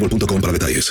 boostmobile.com para detalles.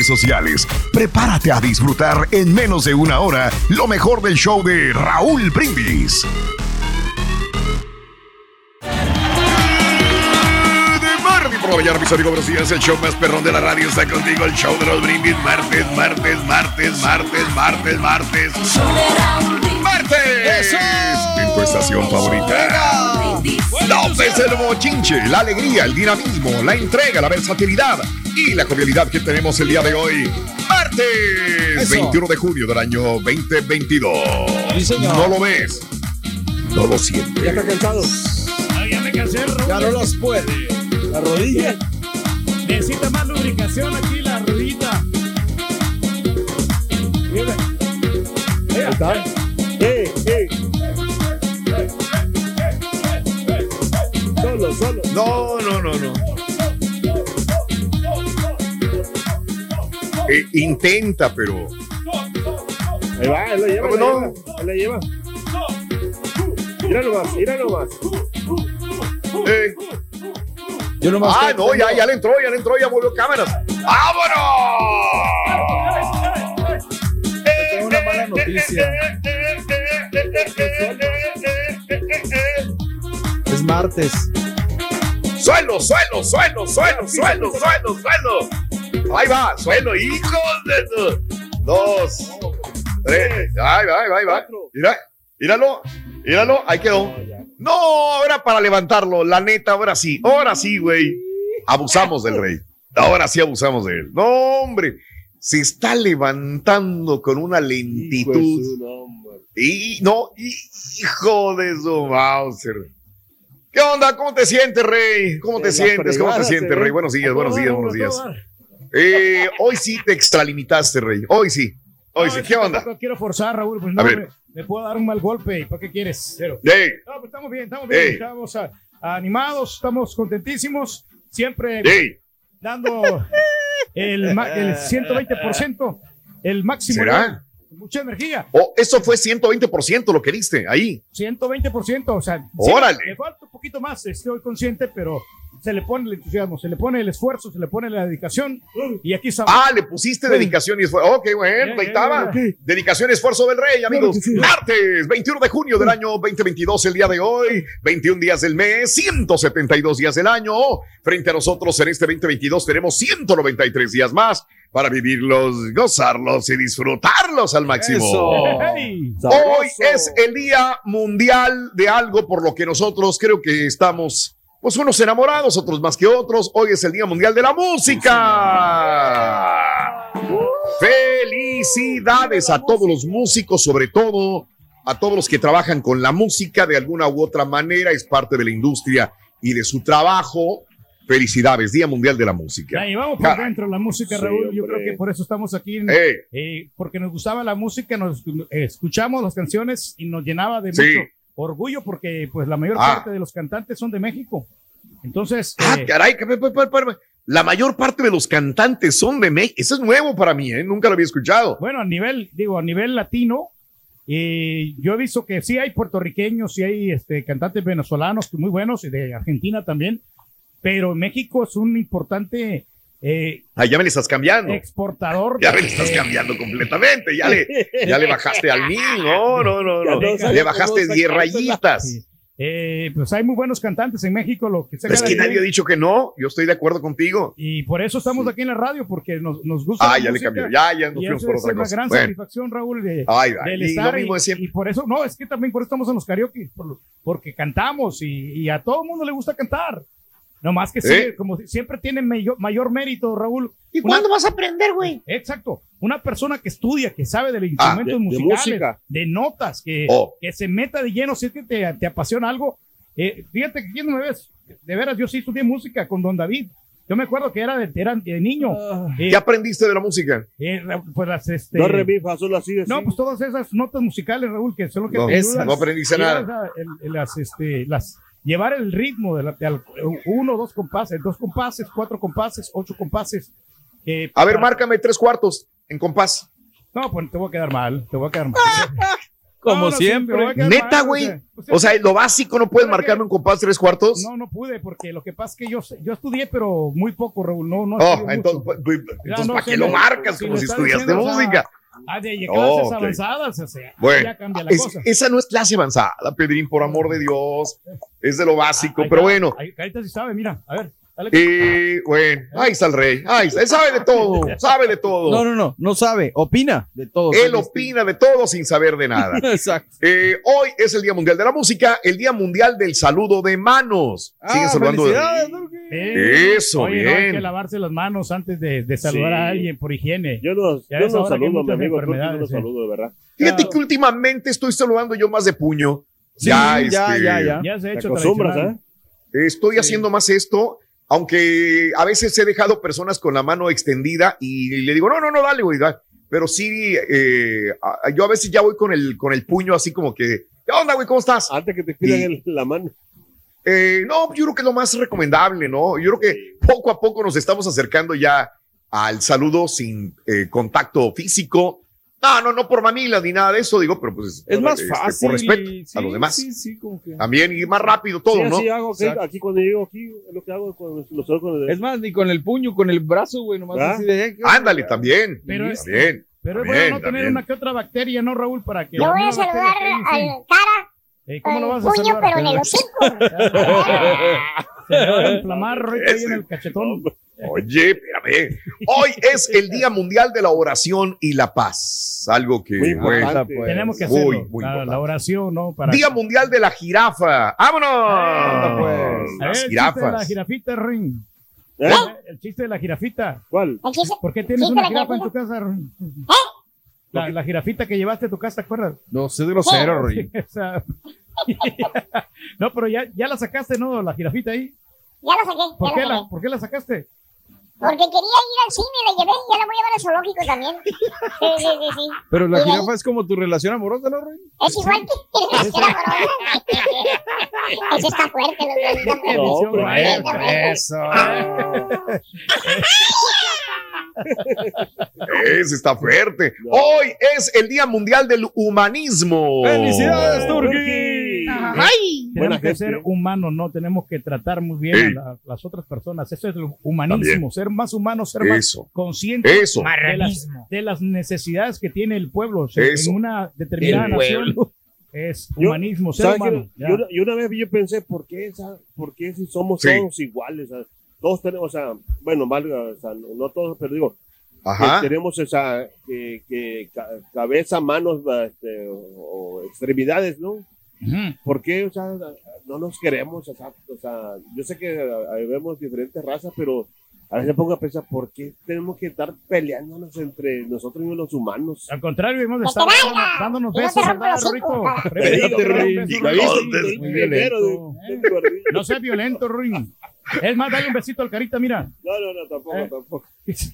sociales. Prepárate a disfrutar en menos de una hora lo mejor del show de Raúl Brindis. Por mis amigos, buenos días. El show más perrón de la radio está contigo. El show de Raúl Brindis. Martes, martes, martes, martes, martes, martes. ¡Martes! En tu estación favorita. López el bochinche, la alegría, el dinamismo, la entrega, la versatilidad y la cordialidad que tenemos el día de hoy. Martes 21 de junio del año 2022. ¿No lo ves? No lo sientes. Ya está cansado. ya me cansé. Ya no las puede. La rodilla. Necesita más lubricación aquí la rodilla. Mira. Ahí está. ¡Ey, Solo. No, no, no, no. Eh, intenta, pero. Ahí va, él la lleva. No, él la no. lleva. Mira nomás, mira nomás. eh. Yo nomás. Ah, no, ya, ya le entró, ya le entró, ya movió cámaras. ¡Vámonos! Tengo una mala noticia. Es martes. Suelo, suelo, suelo, suelo, suelo, suelo, suelo. Ahí va, suelo, hijos de. Dos, tres, ahí va, ahí va, ahí va. Mira, míralo, míralo, ahí quedó. No, ahora para levantarlo, la neta, ahora sí, ahora sí, güey. Abusamos del rey. Ahora sí abusamos de él. No, hombre, se está levantando con una lentitud. Y no, hijo de su Mauser. ¿Qué onda? ¿Cómo te sientes, Rey? ¿Cómo te sientes? ¿Cómo te sientes. Rey? Buenos días, buenos días, buenos días. Eh, hoy sí te extralimitaste, Rey. Hoy sí. Hoy No, sí. ¿Qué onda? quiero forzar, Raúl, pues A no, ver. me, me puedo dar un mal golpe. ¿Para qué quieres? Cero. Hey, No, pues estamos bien, estamos bien. Estamos animados, estamos contentísimos. Siempre hey. dando el, el 120%, el máximo. ¿Será? Mucha energía. Oh, eso fue 120% lo que diste ahí. 120%, o sea, Órale. me falta un poquito más, estoy consciente, pero se le pone el entusiasmo, se le pone el esfuerzo, se le pone la dedicación y aquí estamos. Ah, le pusiste dedicación y esfuerzo. Ok, bueno, ahí estaba. Dedicación y esfuerzo del rey, amigos. sí. Martes, 21 de junio del año 2022, el día de hoy. 21 días del mes, 172 días del año. Frente a nosotros en este 2022 tenemos 193 días más para vivirlos, gozarlos y disfrutarlos al máximo. Hoy es el Día Mundial de algo por lo que nosotros creo que estamos, pues unos enamorados, otros más que otros. Hoy es el Día Mundial de la Música. Felicidades a todos los músicos, sobre todo a todos los que trabajan con la música de alguna u otra manera, es parte de la industria y de su trabajo. Felicidades, Día Mundial de la Música. La llevamos por Caray. dentro la música, Sí, Raúl. Yo creo que por eso estamos aquí. Ey. eh, porque nos gustaba la música, nos eh, escuchamos las canciones y nos llenaba de Sí. mucho orgullo porque pues la mayor Ah. parte de los cantantes son de México. Entonces, Ah, eh, caray, que- la mayor parte de los cantantes son de México. Eso es nuevo para mí, ¿eh? Nunca lo había escuchado. bueno, a nivel, digo, a nivel latino, eh, yo he visto que sí hay puertorriqueños, sí hay este, cantantes venezolanos muy buenos y de Argentina también, pero México es un importante eh, Ah, ya me le estás cambiando. exportador. Ya me le estás cambiando completamente. Ya le, ya le bajaste al mil. No, no, no, no. Le bajaste 10 sacársela. rayitas. Sí. Eh, pues hay muy buenos cantantes en México, lo que Es que nadie ha dicho que no. Yo estoy de acuerdo contigo. Y por eso estamos aquí en la radio, porque nos, nos gusta. Ah, la ya le música. cambió. Ya, ya nos fuimos por es otra una cosa. gran Bueno. satisfacción, Raúl, de, Ay, del y lo estar. mismo de y, y por eso, no, es que también por eso estamos en los karaoke, por- porque cantamos y, y a todo el mundo le gusta cantar. No más que ¿Eh? como si- siempre tiene mayor, mayor mérito, Raúl. ¿Y Una- cuándo vas a aprender, güey? Exacto. Una persona que estudia, que sabe de instrumentos de- de musicales, de, música. notas, que, Oh. que se meta de lleno, si es que te, te apasiona algo. Eh, fíjate que aquí no me ves. De veras, yo sí estudié música con Don David. Yo me acuerdo que era de, era de niño. Eh, ¿Qué aprendiste de la música? eh, pues las, este, Do, re, mi, fa, sol, así, así. no, pues todas esas notas musicales, Raúl, que son lo que No, te no aprendiste nada. las, este, las, llevar el ritmo de, la, de al- uno, dos compases, dos compases, cuatro compases, ocho compases. eh, A ver, para- márcame tres cuartos en compás. No, pues te voy a quedar mal, te voy a quedar mal. Como No, no, sí, siempre. Neta, güey. O sea, lo básico no puedes ¿Sabes marcarme qué? un compás tres cuartos. No, no pude, porque lo que pasa es que yo, yo estudié, pero muy poco, Raúl. No, no Oh, entonces, mucho. pues, Ya, entonces, no ¿para qué lo marcas si como si estudiaste diciendo, o sea, música? Ah, de clases avanzadas, o sea, Bueno, ya cambia la Es- cosa. esa no es clase avanzada, Pedrín, por amor de Dios. Es de lo básico, Ahí pero está, bueno. ahí- ahorita sí sabe, mira, a ver. dale. Eh, bueno, ahí está el rey. Ahí está. Él sabe de todo, sabe de todo. No, no, no, no sabe, opina de todo. Él opina de todo sin saber de nada. Exacto. Eh, hoy es el Día Mundial de la Música, el Día Mundial del Saludo de Manos. Siguen Ah, saludando de... Eh, Eso, oye, no, hay bien. que lavarse las manos antes de, de saludar Sí. a alguien por higiene. Yo no, Ya yo hay saludo a mi amigo, Turki, no lo enfermedades, eh. saludo, de verdad. Fíjate Claro. que últimamente estoy saludando yo más de puño. Sí, ya, ya, este, ya, ya. Ya se ha hecho. ¿eh? Estoy haciendo más esto, aunque a veces he dejado personas con la mano extendida y le digo, no, no, no, dale, güey, dale. Pero sí, eh, yo a veces ya voy con el, con el puño así como que, ¿qué onda, güey? ¿Cómo estás? Antes que te pidan la mano. Eh, no, yo creo que es lo más recomendable, ¿no? Yo creo que poco a poco nos estamos acercando ya al saludo sin eh, contacto físico. No, no, no por mamilas ni nada de eso, digo, pero pues Es más este, fácil. por respeto y- a sí, los demás. Sí, sí, como que. También y más rápido todo, sí, ¿no? así hago aquí, Exacto. aquí cuando llego aquí, es lo que hago con el Es más, ni con el puño, con el brazo, güey, nomás ¿Ah? así de. eh, Ándale, también. Pero Sí, es- también. Pero es bueno no tener una que otra bacteria, ¿no, Raúl? Para que Yo voy a saludar sí. al cara, Eh, ¿Cómo lo vas a puño, pero en el hocico. Se va a inflamar ahorita ahí en el cachetón. Oye, espérame. Hoy es el Día Mundial de la Oración y la Paz. Algo que, Muy pues. Tenemos que muy la, la oración, ¿no? Para Día Mundial de la Jirafa. ¡Vámonos! Pues. Las el chiste de la jirafas. jirafita, Ring. ¿Eh? El chiste de la jirafita. ¿Cuál? Chiste- ¿Por qué tienes una jirafa en tu casa, Ring? La, la jirafita que llevaste a tu casa, ¿te acuerdas? No, sé grosero, Rey. No, pero ya, ya la sacaste, ¿no? La jirafita ahí. Ya lo saqué, ¿Por ya qué lo la, saqué. ¿por qué la sacaste? Porque quería ir al cine, la llevé, ya la voy a llevar al zoológico también. Sí, sí, sí, sí. Pero la Y ahí- jirafa es como tu relación amorosa, ¿no, Rey? Es igual que la corona. Ese está fuerte, dos. está No, Eh, Eso. Ese está fuerte. Hoy es el Día Mundial del Humanismo. ¡Felicidades, Turki! Ay. Buena Tenemos que ser humanos, ¿no? Tenemos que tratar muy bien Sí. a la- las otras personas. Eso es el humanismo, También. ser más humanos, ser más Eso. conscientes Eso. de las, de las necesidades que tiene el pueblo. O sea, Eso. En una determinada El nación es Yo- humanismo, ser ¿Sabes humano. ya. Yo, una- yo una vez yo pensé, ¿por qué, esa- por qué si somos Sí. todos iguales? Sea, todos tenemos, o sea, bueno, valga, o sea, no, no todos, pero digo, Ajá. que tenemos esa que, que ca- cabeza, manos este, o, o extremidades, ¿no? Ujú. ¿Por qué, o sea, no nos queremos? O sea, o sea, yo sé que vemos diferentes razas, pero a veces me pongo a pensar, ¿por qué tenemos que estar peleándonos entre nosotros y los humanos? Al contrario, hemos de ¡Que estar dándonos, besos. No seas violento, Ruin. Es más, dale un besito al carita, mira. No, no, no, tampoco, Eh. tampoco.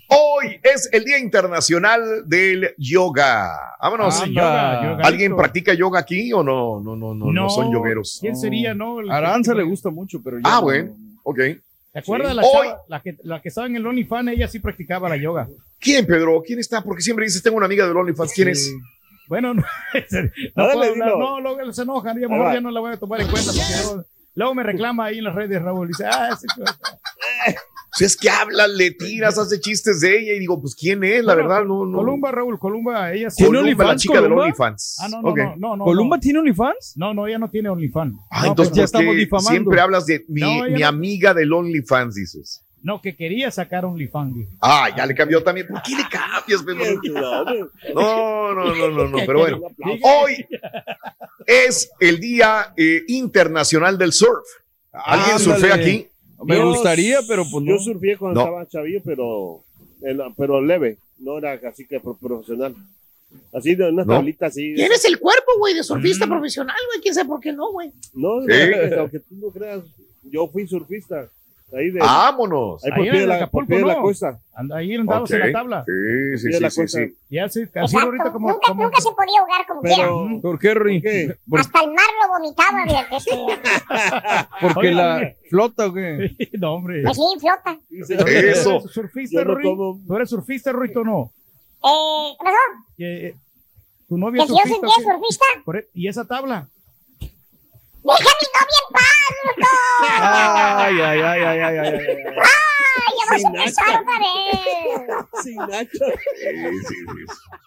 Hoy es el Día Internacional del Yoga. Vámonos. Ah, yoga, yoga. ¿Alguien practica yoga aquí o no? No, no, no, no, son yogueros. ¿Quién sería, no? El- Aranza le gusta mucho, pero yo Ah, no. bueno, ok. ¿Te acuerdas Sí. la, Hoy- chava, la, que, la que estaba en el OnlyFans? Ella sí practicaba la yoga. ¿Quién, Pedro? ¿Quién está? Porque siempre dices, tengo una amiga del OnlyFans. ¿Quién es? Bueno, no, no, Dale, hablar, dilo. no, luego se enojan, ya Ahí mejor ya no la voy a tomar en cuenta. porque luego, me reclama ahí en las redes, Raúl. Dice, ah, ese Si es que hablas, le tiras, hace chistes de ella y digo, pues ¿quién es? La Bueno, verdad, no, no. Columba, Raúl, Columba, ella sí. ¿Tiene Columba, la chica del Columba? OnlyFans. Ah, no, no, no, no, no. ¿Columba no. tiene OnlyFans? No, no, ella no tiene OnlyFans. Ah, no, entonces ya ¿por estamos qué difamando. siempre hablas de mi, No, ella mi no- amiga del OnlyFans, dices. No, que quería sacar OnlyFans. Ah, ya le cambió también. ¿Por qué le cambias, Pedro? No, no, no, no, no, pero bueno. Hoy es el Día eh, Internacional del Surf. ¿Alguien Ándale. surfea aquí? Me Yo- gustaría, pero pues no. Yo surfé cuando No. estaba chavillo, pero, pero leve, no era así que pro- profesional. Así de una ¿No? tablita así. Tienes el cuerpo, güey, de surfista Mm. profesional, güey. ¿Quién sabe por qué no, güey? No, Sí. no, aunque tú no creas, yo fui surfista. Ahí de, Vámonos. ahí por Ahí pie de en la, Acapulco, por pie de la ¿no? costa. Anda ahí andados en la tabla. Sí, sí, sí, la. Ya ahorita como, nunca, como- nunca se podía ahogar como quiera. Hasta el mar lo vomitaba. Este, porque Oye, la flota o qué? no, hombre. pues sí, flota. Eso. ¿Tú eres surfista, Yo no Rui? como- ¿Tú eres surfista, Ruito, o no? Eh, ¿Qué pasó? Que, eh, ¿Tu novia ¿Que es si yo surfista? e- ¿Y esa tabla? ¡Deja a mi novia en paz! Ay, ay, ay, ay, ay, ay, ay. ¡Ay, ya vas a empezar otra vez! Sin Nacho. Sí, sí, sí.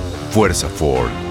Fuerza Ford.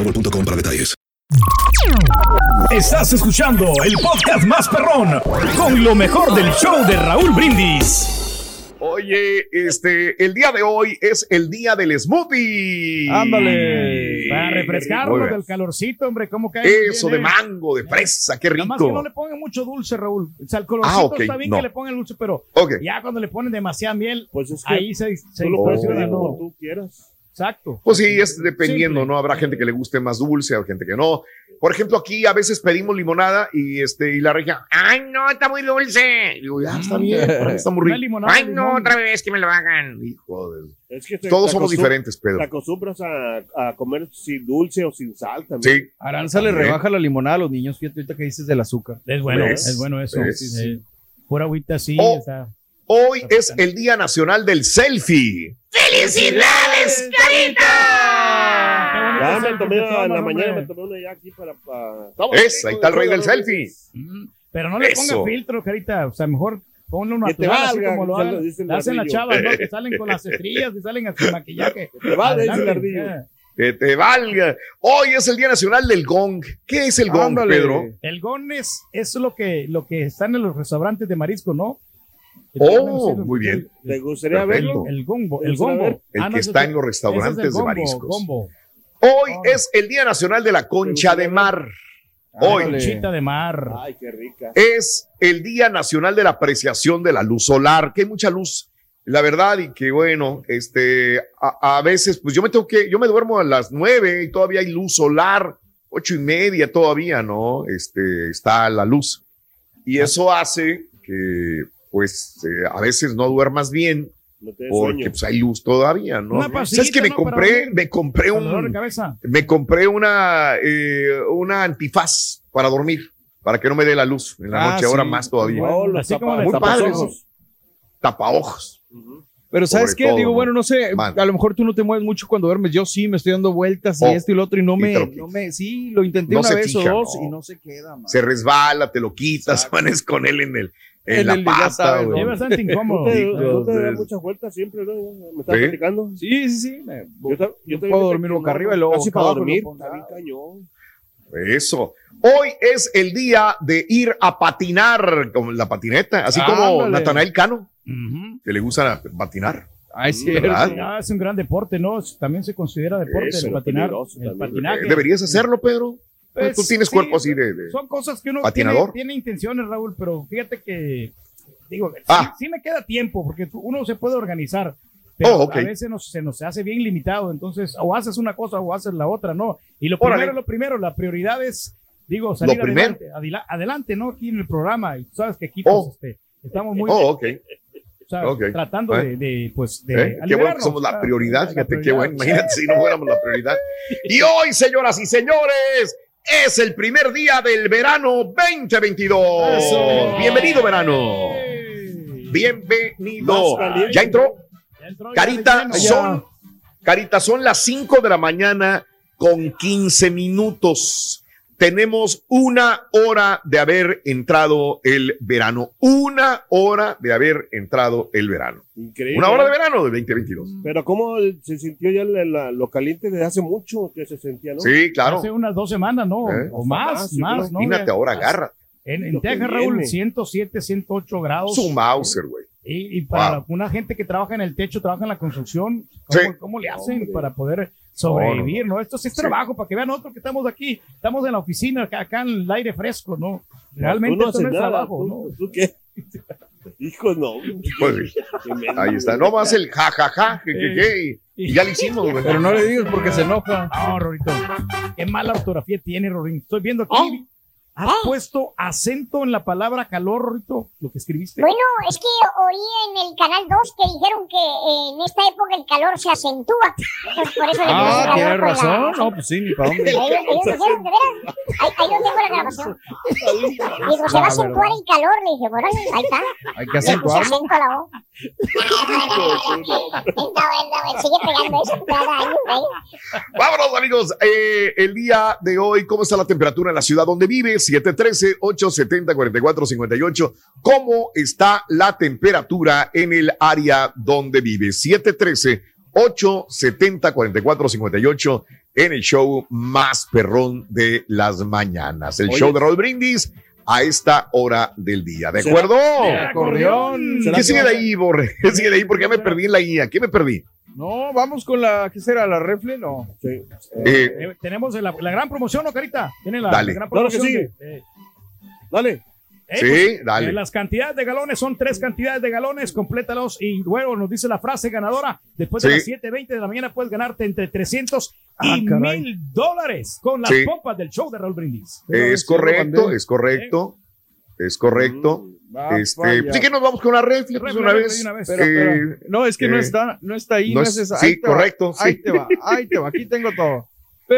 boostmobile.com para detalles. Estás escuchando el podcast más perrón con lo mejor del show de Raúl Brindis. Oye, este, el día de hoy es el día del smoothie. Ándale. Para bien. del calorcito, hombre, ¿cómo cae? Eso bien, de eh? mango, de fresa, qué Nada más que no rico. le pongan mucho dulce, Raúl. O sea, el colorcito Ah, ok, está bien no. que le pongan dulce, pero Ok. ya cuando le ponen demasiada miel, Pues es que ahí se, se tú lo puedes ¿no? tú quieras. Exacto. Pues sí, es dependiendo, Simple. ¿no? Habrá gente que le guste más dulce, habrá gente que no. Por ejemplo, aquí a veces pedimos limonada y este y la regia, ay no, está muy dulce. Y digo, ya está bien, está muy rico. limonada Ay, no, limón. otra vez que me lo hagan. Hijo de- Es que te- Todos te somos diferentes, Te Pedro. acostumbras a, a comer sin dulce o sin sal también. Sí, Aranza le rebaja la limonada a los niños, fíjate ahorita que dices del azúcar. Es bueno, ¿Ves? es bueno eso. Sí, sí. Pura agüita así, Oh. o sea, hoy es el Día Nacional del Selfie. ¡Felicidades, Carita! Ya me tomé en la mañana, me tomé una ya aquí para. para... Es, ahí está el rey del selfie. Mm, Pero no le Eso. ponga filtro, carita. O sea, mejor ponle te natural, así valga, como lo hacen, el lo hacen las chavas, ¿no? Que salen con las estrías y salen sin maquillaje. te valga, el ardillo. Que te valga. Hoy es el Día Nacional del Gong. ¿Qué es el Gong. Pedro? El gon es, es lo que, lo que están en los restaurantes de marisco, ¿no? Oh, muy bien. ¿Te gustaría Perfecto. verlo? El gombo, ¿El el gombo. El Ah, no, que está es en los ese es el restaurantes de gombo, mariscos. gombo. Hoy Oh. es el Día Nacional de la Concha de Mar. Hoy Conchita de mar. Ay, qué rica. es el Día Nacional de la Apreciación de la Luz Solar, que hay mucha luz, la verdad, y que bueno, este, a, a veces, pues yo me tengo que, yo me duermo a las nueve y todavía hay luz solar, ocho y media todavía, ¿no? Este, está la luz. Y eso hace que, pues, eh, a veces no duermas bien. No Porque pues hay luz todavía, ¿no? ¿Sabes que me ¿no? Compré, me compré un, me compré una, eh, una antifaz para dormir, para que no me dé la luz en la Ah, noche, ahora más todavía. No, los Así tapa- como de Muy padre, tapaojos. Pero ¿sabes Sobre qué? todo, Digo, ¿no? bueno, no sé, Man. a lo mejor tú no te mueves mucho cuando duermes. Yo sí, me estoy dando vueltas y Oh, esto y lo otro y no me, no me, sí, lo intenté No una vez fija, o dos no. y no se queda, man. Se resbala, te lo quitas, manes con él en el, en, En la el- pata, sabes. Es bastante ¿No incómodo. te, no te da Entonces- muchas vueltas siempre, no? ¿Me estás ¿Sí? platicando? Sí, sí, sí. me- Yo, yo puedo dormir boca arriba y luego Casi para dormir. cañón. Eso. Hoy es el día de ir a patinar con la patineta, así como. Natanael Cano, que le gusta patinar. Sí, ¿verdad? Ah, es un gran deporte, ¿no? También se considera deporte Eso, el patinar. El patinaje. Deberías hacerlo, Pedro. Pues, Tú tienes sí, cuerpo así de... de- Son cosas que uno Patinador. tiene, tiene intenciones, Raúl, pero fíjate que, digo, sí- Ah. sí, me queda tiempo, porque uno se puede organizar, pero Oh, ok. a veces nos- se nos hace bien limitado, entonces o haces una cosa o haces la otra, ¿no? Y lo Órale. primero, lo primero, la prioridad es, digo, salir Lo adelante, adelante, ¿no? Aquí en el programa, y tú sabes que aquí pues, Oh. este, estamos muy, Oh, ok. ¿sabes? ok. tratando Eh. de, de, pues, de ¿Eh? Qué bueno que somos la prioridad, fíjate, qué bueno. Imagínate si no fuéramos la prioridad. Y hoy, señoras y señores, es el primer día del verano 2022. Eso. Bienvenido, verano. Bienvenido. ¿Ya entró? Ya entró, ya Carita, son, Carita, son las 5 de la mañana con 15 minutos. Tenemos una hora de haber entrado el verano. Una hora de haber entrado el verano. Increíble. Una hora de verano del 2022. Pero cómo se sintió ya la- la- lo caliente desde hace mucho que se sentía, ¿no? Sí, claro. Hace unas dos semanas, ¿no? ¿Eh? O más, más, sí, más, claro. ¿no? Imagínate ahora, agarra. En, en Texas, Raúl, viene. 107, 108 grados. Su Mauser, güey. Y, y para Wow. una gente que trabaja en el techo, trabaja en la construcción, ¿cómo, Sí. cómo le hacen Hombre. para poder sobrevivir, no? Esto sí es Sí. trabajo, para que vean otros que estamos aquí, estamos en la oficina, acá, acá en el aire fresco, ¿no? Realmente Tú no esto no es nada, trabajo, ¿tú, ¿no? ¿Tú qué? Hijo, no. Pues. Ahí está. No más el jajaja, que, que, que, y, y ya lo hicimos, güey. Pero no le digas porque se enoja. No, Rorito, qué mala ortografía tiene, Rorito. Estoy viendo aquí, ¿Eh? Has ¿Eh? puesto acento en la palabra calor, Rorito, lo que escribiste. Bueno, es que oí en el canal 2 que dijeron que eh, en esta época el calor se acentúa. Entonces, por eso le Ah, tienes con la- razón. No, pues sí, ni para dónde. Ellos, ellos dijeron, de veras, ahí, ahí no tengo la grabación. Digo, se va a La acentuar el calor, le dije, bueno, ahí está. Hay que Le puse acentuarlo. acento a la O. Vámonos, amigos. Eh, el día de hoy, ¿cómo está la temperatura en la ciudad donde vive? 713-870-4458. ¿Cómo está la temperatura en el área donde vive? 713-870-4458 en el show más perrón de las mañanas. El Oye. show de Raúl Brindis a esta hora del día. ¿De ¿Será- acuerdo? Acordeón. ¿Será ¿Qué sigue de ahí, Borre? ¿Qué sigue de ahí? Porque ya me perdí en la guía. ¿Qué me perdí? No, vamos con la, ¿qué será? ¿La refle? No. Sí. Eh, Eh, tenemos la, la gran promoción, ¿no, Carita? Tiene la, Dale. la gran Claro que promoción. sí. de- eh, Dale. Eh, Sí, pues, dale. eh, las cantidades de galones son tres cantidades de galones, complétalos y luego nos dice la frase ganadora. Después de Sí. las 7:20 de la mañana puedes ganarte entre 300 Ah, y caray. mil dólares con las Sí. pompas del show de Raúl Brindis. Es sí, lo correcto, es correcto, es correcto. Va, Este, vaya. sí que nos vamos con la pues, una vez. una vez. Pero, Eh, pero- no, es que no eh, está, no está ahí, no no, es- es esa. sí, Ahí te va, correcto, Ahí te va, ahí te va, aquí tengo todo.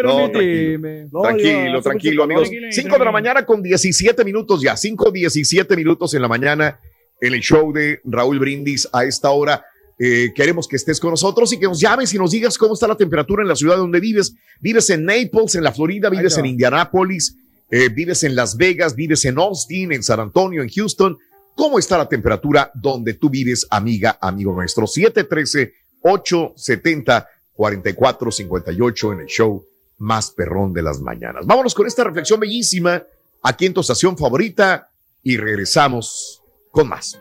No, Permíteme. No, tranquilo, tranquilo, amigos. calor. 5 de la mañana con 17 minutos ya. 5, 17 minutos en la mañana en el show de Raúl Brindis a esta hora. Eh, queremos que estés con nosotros y que nos llames y nos digas cómo está la temperatura en la ciudad donde vives. Vives en Naples, en la Florida, vives en. Indianápolis, eh, vives en Las Vegas, vives en Austin, en San Antonio, en Houston. ¿Cómo está la temperatura donde tú vives, amiga, amigo nuestro? 713-870-4458 en el show más perrón de las mañanas. Vámonos con esta reflexión bellísima aquí en tu estación favorita y regresamos con más.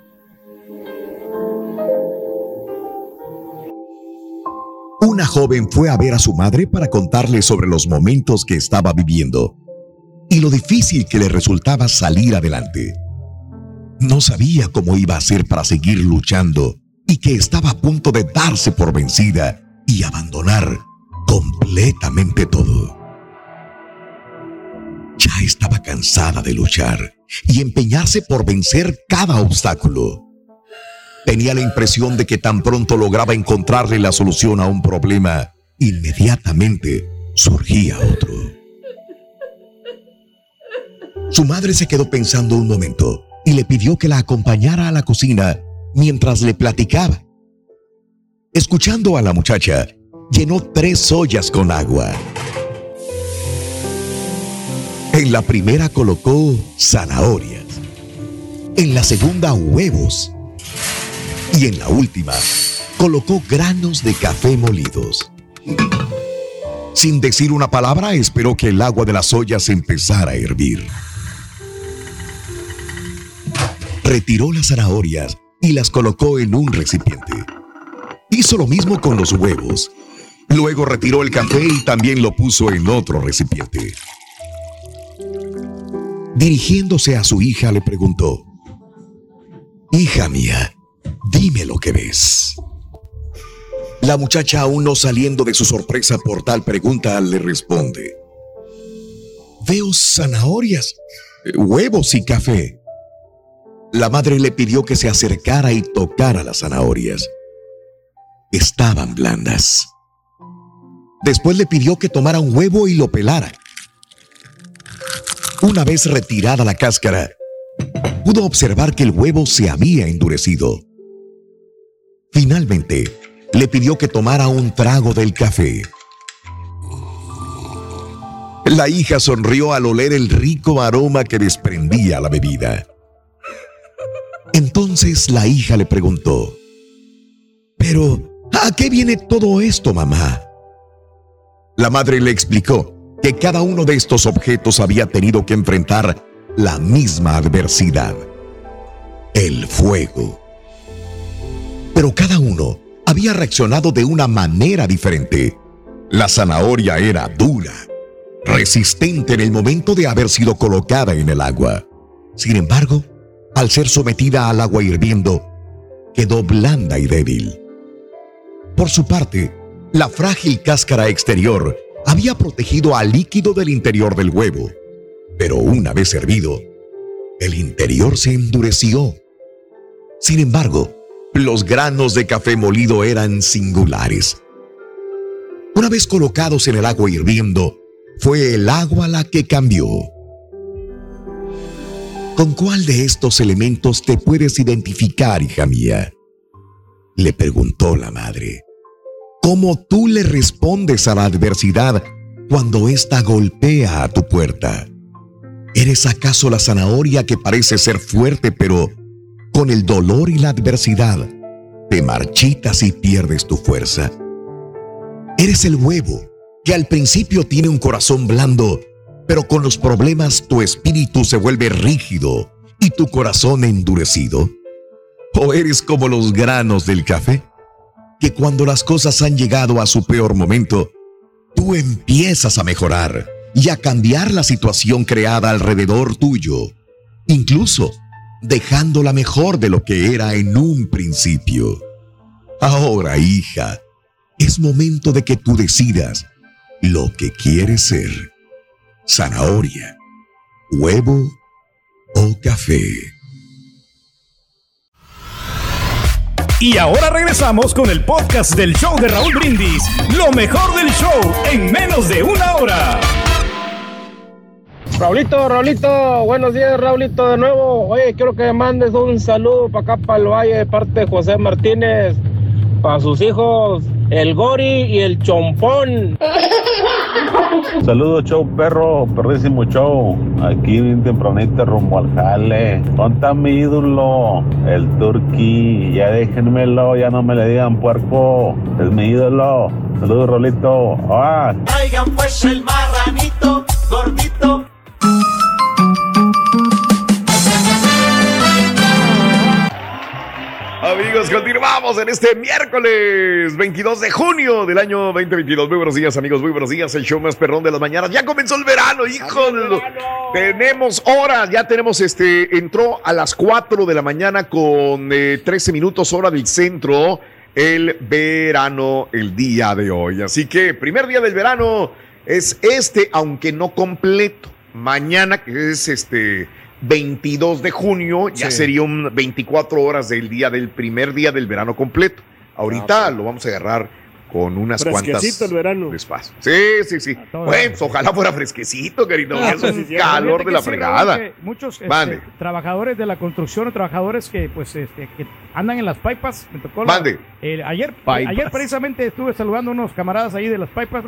Una joven fue a ver a su madre para contarle sobre los momentos que estaba viviendo. y lo difícil que le resultaba salir adelante. No sabía cómo iba a hacer para seguir luchando y que estaba a punto de darse por vencida y abandonar completamente todo. Ya estaba cansada de luchar y empeñarse por vencer cada obstáculo. Tenía la impresión de que tan pronto lograba encontrarle la solución a un problema, inmediatamente surgía otro. Su madre se quedó pensando un momento y le pidió que la acompañara a la cocina mientras le platicaba. Escuchando a la muchacha, llenó tres ollas con agua. En la primera colocó zanahorias, en la segunda huevos y en la última colocó granos de café molidos. Sin decir una palabra, esperó que el agua de las ollas empezara a hervir. Retiró las zanahorias y las colocó en un recipiente. Hizo lo mismo con los huevos. Luego retiró el café y también lo puso en otro recipiente. Dirigiéndose a su hija le preguntó, Hija mía, dime lo que ves. La muchacha, aún no saliendo de su sorpresa por tal pregunta, le responde, Veo zanahorias, huevos y café. La madre le pidió que se acercara y tocara las zanahorias. Estaban blandas. Después le pidió que tomara un huevo y lo pelara. Una vez retirada la cáscara, pudo observar que el huevo se había endurecido. Finalmente, le pidió que tomara un trago del café. La hija sonrió al oler el rico aroma que desprendía la bebida. Entonces la hija le preguntó, Pero, ¿a qué viene todo esto, mamá? La madre le explicó que cada uno de estos objetos había tenido que enfrentar la misma adversidad, el fuego. Pero cada uno había reaccionado de una manera diferente. La zanahoria era dura, resistente en el momento de haber sido colocada en el agua. Sin embargo, al ser sometida al agua hirviendo, quedó blanda y débil. Por su parte, la frágil cáscara exterior había protegido al líquido del interior del huevo, pero una vez hervido, el interior se endureció. Sin embargo, los granos de café molido eran singulares. Una vez colocados en el agua hirviendo, fue el agua la que cambió. ¿Con cuál de estos elementos te puedes identificar, hija mía? Le preguntó la madre. ¿Cómo tú le respondes a la adversidad cuando ésta golpea a tu puerta? ¿Eres acaso la zanahoria que parece ser fuerte, pero con el dolor y la adversidad te marchitas y pierdes tu fuerza? ¿Eres el huevo que al principio tiene un corazón blando, pero con los problemas tu espíritu se vuelve rígido y tu corazón endurecido? ¿O eres como los granos del café? Que cuando las cosas han llegado a su peor momento, tú empiezas a mejorar y a cambiar la situación creada alrededor tuyo, incluso dejándola mejor de lo que era en un principio. Ahora, hija, es momento de que tú decidas lo que quieres ser zanahoria, huevo o café. Y ahora regresamos con el podcast del show de Raúl Brindis. Lo mejor del show en menos de una hora. Raulito, Raulito, buenos días, Raulito, de nuevo. Oye, quiero que me mandes un saludo para acá, para el Valle, de parte de José Martínez, para sus hijos, el Gori y el Chompón. Saludos, show perro, perrísimo show. Aquí bien tempranito rumbo al jale. ¿Dónde está mi ídolo? El turqui. Ya déjenmelo, ya no me le digan puerco. Es mi ídolo. Saludos, Rolito. Ah. Traigan pues el marranito gordito. Amigos, continuamos en este miércoles 22 de junio del año 2022. Muy buenos días, amigos. Muy buenos días. El show más perrón de las mañanas. Ya comenzó el verano, hijo Tenemos horas. Ya tenemos este. Entró a las 4 de la mañana con eh, 13 minutos hora del centro. El verano el día de hoy. Así que, primer día del verano es este, aunque no completo. Mañana, que es este 22 de junio, ya Sí. sería un 24 horas del día del primer día del verano completo. Ahorita lo vamos a agarrar con unas cuantas. El verano. Despacio. Sí, sí, sí. Bueno, pues, ojalá fuera fresquecito, querido. Ah, es un sí, calor de la sí, fregada. Muchos este, Mande. trabajadores de la construcción, trabajadores que pues este, que andan en las pipas, me tocó la- eh, ayer, Pipas. ayer precisamente estuve saludando a unos camaradas ahí de las pipas,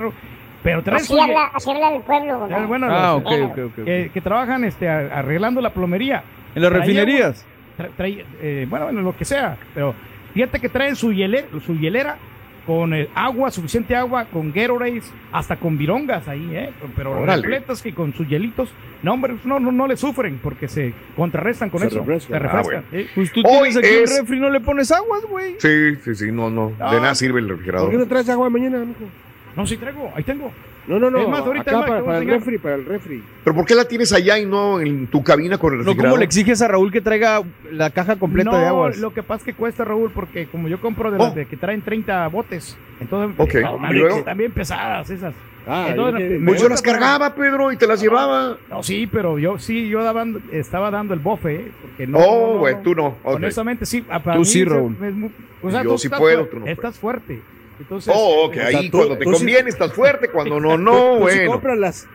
pero traen Así su- habla, así habla el pueblo. bueno, Ah, los- eh, ok, ok, ok. Que, que trabajan este, arreglando la plomería. En las Traía, refinerías. eh, bueno, en lo que sea, pero fíjate que traen su, hielera, su hielera con eh, agua, suficiente agua, con Gatorades, hasta con virongas ahí, ¿eh? Pero Órale. repletas que con sus hielitos, no, hombre, no, no, no le sufren porque se contrarrestan con Se eso. refrescan. Se refrescan. Ah, bueno. ¿sí? Pues tú Hoy tienes aquí es- un refri y no le pones aguas, güey. Sí, sí, sí, no, no. De Ah. nada sirve el ¿Por qué no refrigerador. traes agua mañana, mijo? No, sí traigo, ahí tengo. No, no, no. Es más, ahorita acá es más, para, el refri, para el refri. ¿Pero por qué la tienes allá y no en tu cabina con el No, refrigerador? ¿cómo le exiges a Raúl que traiga la caja completa no, de aguas? lo que pasa es que cuesta, Raúl, porque como yo compro de Oh. las de que traen 30 botes, entonces Ok, no, ¿y hombre, luego? bien pesadas esas. Ah, Entonces, yo dije, me Pues yo las cargaba, Pedro, y te las llevaba. No, sí, pero yo sí, yo daban- estaba dando el bofe, ¿eh? porque no. oh, no, no, güey, no. tú no. Honestamente, sí. para Tú mí sí, Raúl. es muy- o sea, Yo tú sí estás puedo, tú no puedes. Estás fuerte. Entonces, Oh, ok, ahí tú- cuando te sí- conviene estás fuerte, cuando no, no, tú sí bueno. cómpralas.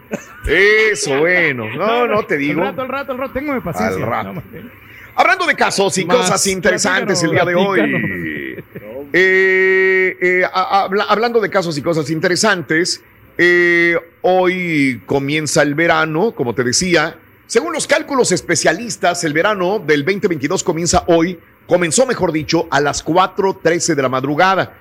Eso, bueno. No, no te digo. El rato, el rato, el rato, tengo paciencia. Al rato. No, Hablando de casos y Más, cosas interesantes el día de hoy. Eh, eh, habla- hablando de casos y cosas interesantes, eh, hoy comienza el verano, como te decía. Según los cálculos especialistas, el verano del 2022 comienza hoy, comenzó mejor dicho, a las 4.13 de la madrugada.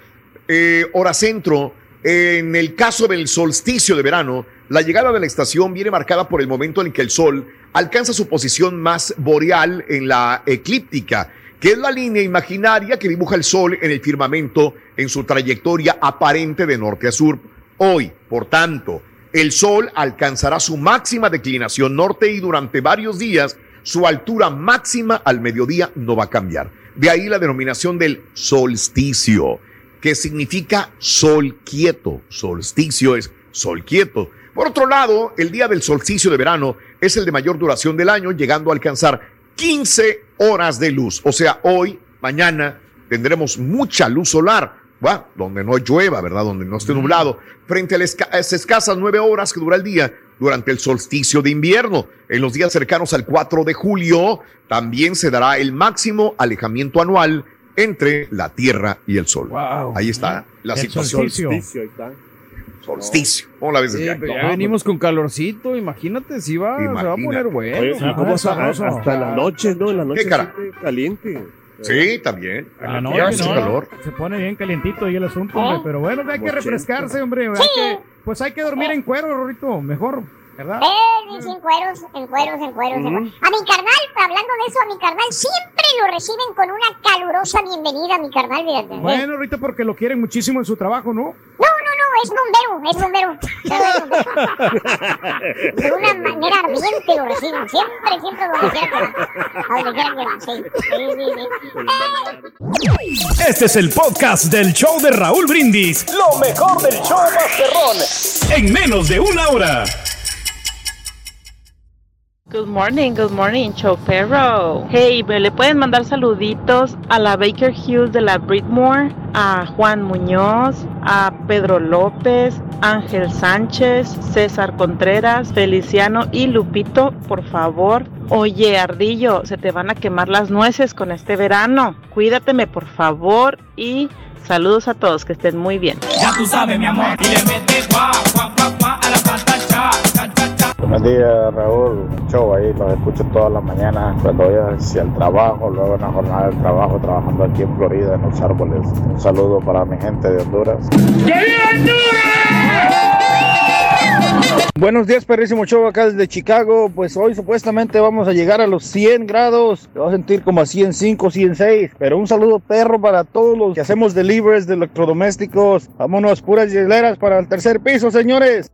Eh, hora centro, en el caso del solsticio de verano, la llegada de la estación viene marcada por el momento en que el sol alcanza su posición más boreal en la eclíptica, que es la línea imaginaria que dibuja el sol en el firmamento en su trayectoria aparente de norte a sur. Hoy, por tanto, el sol alcanzará su máxima declinación norte y durante varios días su altura máxima al mediodía no va a cambiar. De ahí la denominación del solsticio que significa sol quieto. Solsticio es sol quieto. Por otro lado, el día del solsticio de verano es el de mayor duración del año, llegando a alcanzar 15 horas de luz. O sea, hoy, mañana, tendremos mucha luz solar. ¿va? Donde no llueva, ¿verdad? Donde no esté nublado. Frente a las esca- a las escasas nueve horas que dura el día durante el solsticio de invierno. En los días cercanos al 4 de julio también se dará el máximo alejamiento anual entre la Tierra y el Sol. Ahí está la El situación. solsticio. Solsticio, ahí está. Solsticio. ¿Cómo la ves Sí, pero ya venimos con calorcito, imagínate, si va, se va a poner bueno. Oye, ¿y cómo sabroso. Hasta las noches, ¿no? En las noches cara? siempre caliente. Sí, también. Ah, no, no, calor. Se pone bien calientito ahí el asunto, hombre. Pero bueno, hay que refrescarse, hombre. hay que- pues hay que dormir en cuero, Rorito. Mejor, ¿verdad? Eh, sí, en cueros, en cueros, en cueros. A mi carnal, hablando de eso, a mi carnal siempre lo reciben con una calurosa bienvenida, mi carnal, fíjate. Eh, Bueno, Rorito, porque lo quieren muchísimo en su trabajo, ¿no? No, no, no, es bombero, es bombero. De una manera ardiente lo reciben, siempre, siempre que va. A donde quiera que va, sí. Sí, sí, sí. Este es el podcast del show de Raúl Brindis. Lo mejor del show Masterrón. En menos de una hora. Good morning, good morning, show perro. Hey, ¿me le pueden mandar saluditos a la Baker Hughes de la Britmore, a Juan Muñoz, a Pedro López, Ángel Sánchez, César Contreras, Feliciano y Lupito, por favor. Oye, Ardillo, se te van a quemar las nueces con este verano. Cuídateme, por favor, y saludos a todos, que estén muy bien. Ya tú sabes, mi amor. Y le metes guau, guau, guau, Buenos días, Raúl. Show ahí, los escucho todas las mañanas cuando voy hacia el trabajo, luego en la jornada del trabajo, trabajando aquí en Florida, en los árboles. Un saludo para mi gente de Honduras. Buenos días, perrísimo show acá desde Chicago. Pues hoy supuestamente vamos a llegar a los 100 grados. Te vas a sentir como a 105, 106. Pero un saludo perro para todos los que hacemos deliveries de electrodomésticos. Vámonos, puras hieleras para el tercer piso, señores.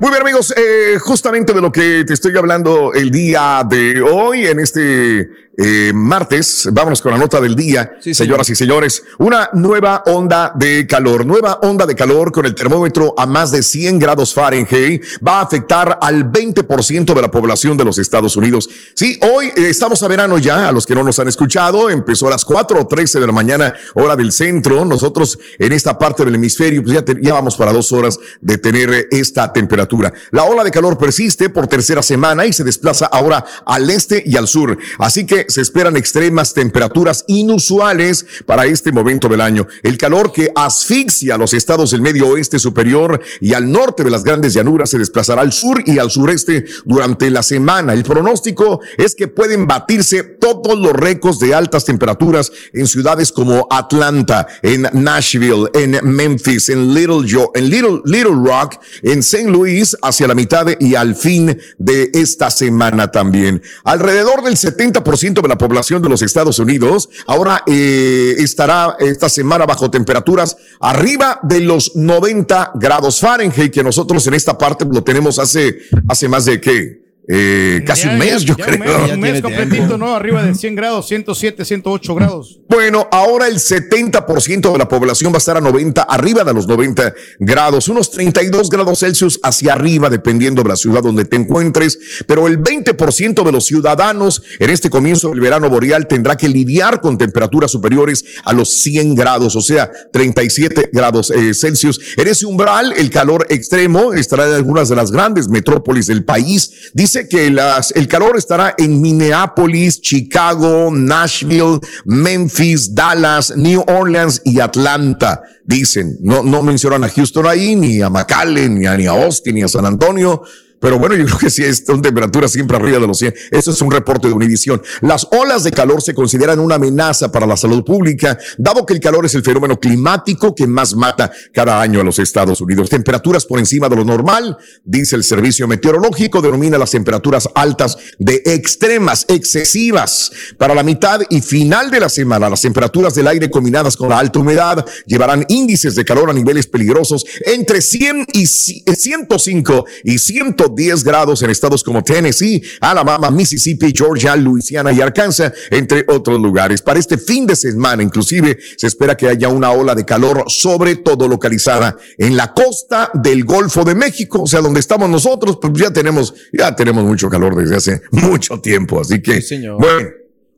Muy bien amigos, eh, justamente de lo que te estoy hablando el día de hoy, en este eh, martes, vámonos con la nota del día, señoras y señores, una nueva onda de calor, nueva onda de calor con el termómetro a más de 100 grados Fahrenheit, va a afectar al 20% de la población de los Estados Unidos. Sí, hoy eh, estamos a verano ya, a los que no nos han escuchado, empezó a las 4 o 13 de la mañana, hora del centro, nosotros en esta parte del hemisferio, pues ya, te- ya vamos para dos horas de tener eh, esta temperatura. La ola de calor persiste por tercera semana y se desplaza ahora al este y al sur. Así que se esperan extremas temperaturas inusuales para este momento del año. El calor que asfixia a los estados del medio oeste superior y al norte de las grandes llanuras se desplazará al sur y al sureste durante la semana. El pronóstico es que pueden batirse todos los récords de altas temperaturas en ciudades como Atlanta, en Nashville, en Memphis, en Little, Jo- en Little, Little Rock, en St. Louis, hacia la mitad y al fin de esta semana también. Alrededor del 70% de la población de los Estados Unidos ahora eh, estará esta semana bajo temperaturas arriba de los 90 grados Fahrenheit, que nosotros en esta parte lo tenemos hace, hace más de qué? Eh, casi Ya, un mes, yo ya creo. Un mes, un mes completito, ¿no? Arriba de 100 grados, 107, 108 grados. Bueno, ahora el 70% de la población va a estar a 90, arriba de los 90 grados, unos 32 grados Celsius hacia arriba, dependiendo de la ciudad donde te encuentres. Pero el 20% de los ciudadanos en este comienzo del verano boreal tendrá que lidiar con temperaturas superiores a los 100 grados, o sea, 37 grados eh, Celsius. En ese umbral, el calor extremo estará en algunas de las grandes metrópolis del país. Dice que las, el calor estará en Minneapolis, Chicago, Nashville, Memphis, Dallas, New Orleans y Atlanta. Dicen, no, no mencionan a Houston ahí, ni a McAllen, ni a, ni a Austin, ni a San Antonio. Pero bueno, yo creo que sí, son temperaturas siempre arriba de los 100. Eso es un reporte de Univision. Las olas de calor se consideran una amenaza para la salud pública, dado que el calor es el fenómeno climático que más mata cada año a los Estados Unidos. Temperaturas por encima de lo normal, dice el servicio meteorológico, denomina las temperaturas altas de extremas, excesivas. Para la mitad y final de la semana, las temperaturas del aire combinadas con la alta humedad llevarán índices de calor a niveles peligrosos entre 100 y ci- 105 y 110 grados en estados como Tennessee, Alabama, Mississippi, Georgia, Luisiana y Arkansas, entre otros lugares. Para este fin de semana, inclusive, se espera que haya una ola de calor, sobre todo localizada en la costa del Golfo de México, o sea, donde estamos nosotros, pues ya tenemos, ya tenemos mucho calor desde hace mucho tiempo, así que, bueno,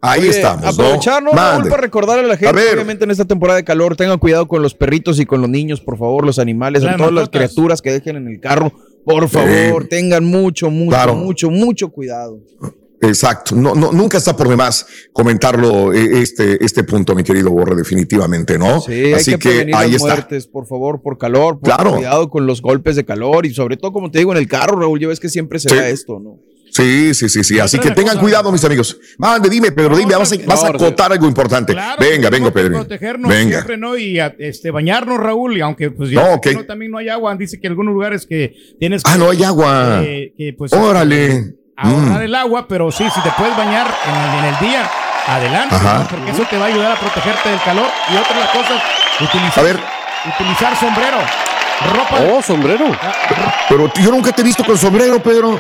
ahí Oye, estamos, ¿no? Aprovecharnos, Raúl, Mande. para recordarle a la A gente, ver. obviamente en esta temporada de calor, tengan cuidado con los perritos y con los niños, por favor, los animales, a todas las criaturas que dejen en el carro. Por favor, tengan mucho, mucho, Claro. mucho, mucho cuidado. Exacto. No, no, nunca está por demás comentarlo eh, este, este punto, mi querido Borre, definitivamente, ¿no? Sí, hay Así que, que, prevenir ahí las está. muertes, por favor, por calor, por Claro. cuidado con los golpes de calor y sobre todo, como te digo, en el carro, Raúl, ya ves que siempre se Sí. da esto, ¿no? Sí, sí, sí, sí. Así que tengan cosa. cuidado, mis amigos. Mande, dime, Pedro, dime, vas a, vas a acotar algo importante. Claro, venga, venga, que Pedro. Protegernos Venga. siempre, ¿no? Y a- este, bañarnos, Raúl, y aunque pues ya que no, también no hay agua, dice que en algunos lugares que tienes que, Ah, no hay agua. eh, que, pues, Órale. ahorrar Mm. el agua, pero sí, si te puedes bañar en el, en el día, adelante, Ajá. ¿no? porque eso te va a ayudar a protegerte del calor. Y otra de las cosas, utilizar, A ver. utilizar sombrero, ropa Oh, sombrero. Pero yo nunca te he visto con sombrero, Pedro.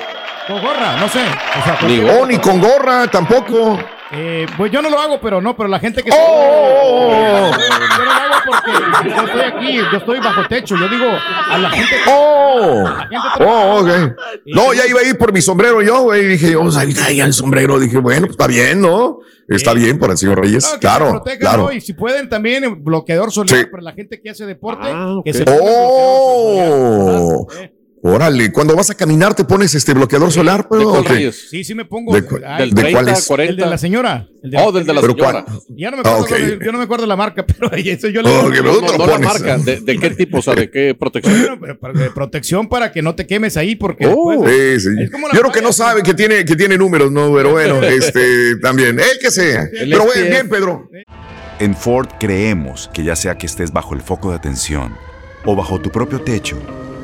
Con gorra, no sé. O sea, Ni, oh, ni con gorra, tampoco. Eh, pues yo no lo hago, pero no, pero la gente que... Oh, oh, oh. Yo no lo hago porque yo estoy aquí, yo estoy bajo techo. Yo digo a la gente... Oh, la gente oh, ok. No, ya iba a ir por mi sombrero yo, güey. Dije, oh, ahí está ya el sombrero. Dije, bueno, pues está bien, ¿no? Está bien para el señor Reyes. Que claro, claro. ¿no? Y si pueden también bloqueador solar Sí. para la gente que hace deporte. Ah, que se Oh, órale. Cuando vas a caminar te pones este bloqueador solar, pero. ¿De? Sí, sí me pongo. ¿De cu- Ay, del ¿De cuál 30, es? 40. El de la señora. El de Oh, del de la ¿Pero señora. Ya no me acuerdo, ok. yo no me acuerdo la marca, pero eso yo le que No, la marca. ¿De, de qué tipo? O sea, ¿de qué protección? De protección para que no te quemes ahí, porque Oh. después- Sí, sí. es como la Yo creo que no sabe que tiene, que tiene números, ¿no? Pero bueno, este también. El que sea. El Pero bueno, SPF. bien, Pedro. En Ford creemos que ya sea que estés bajo el foco de atención o bajo tu propio techo,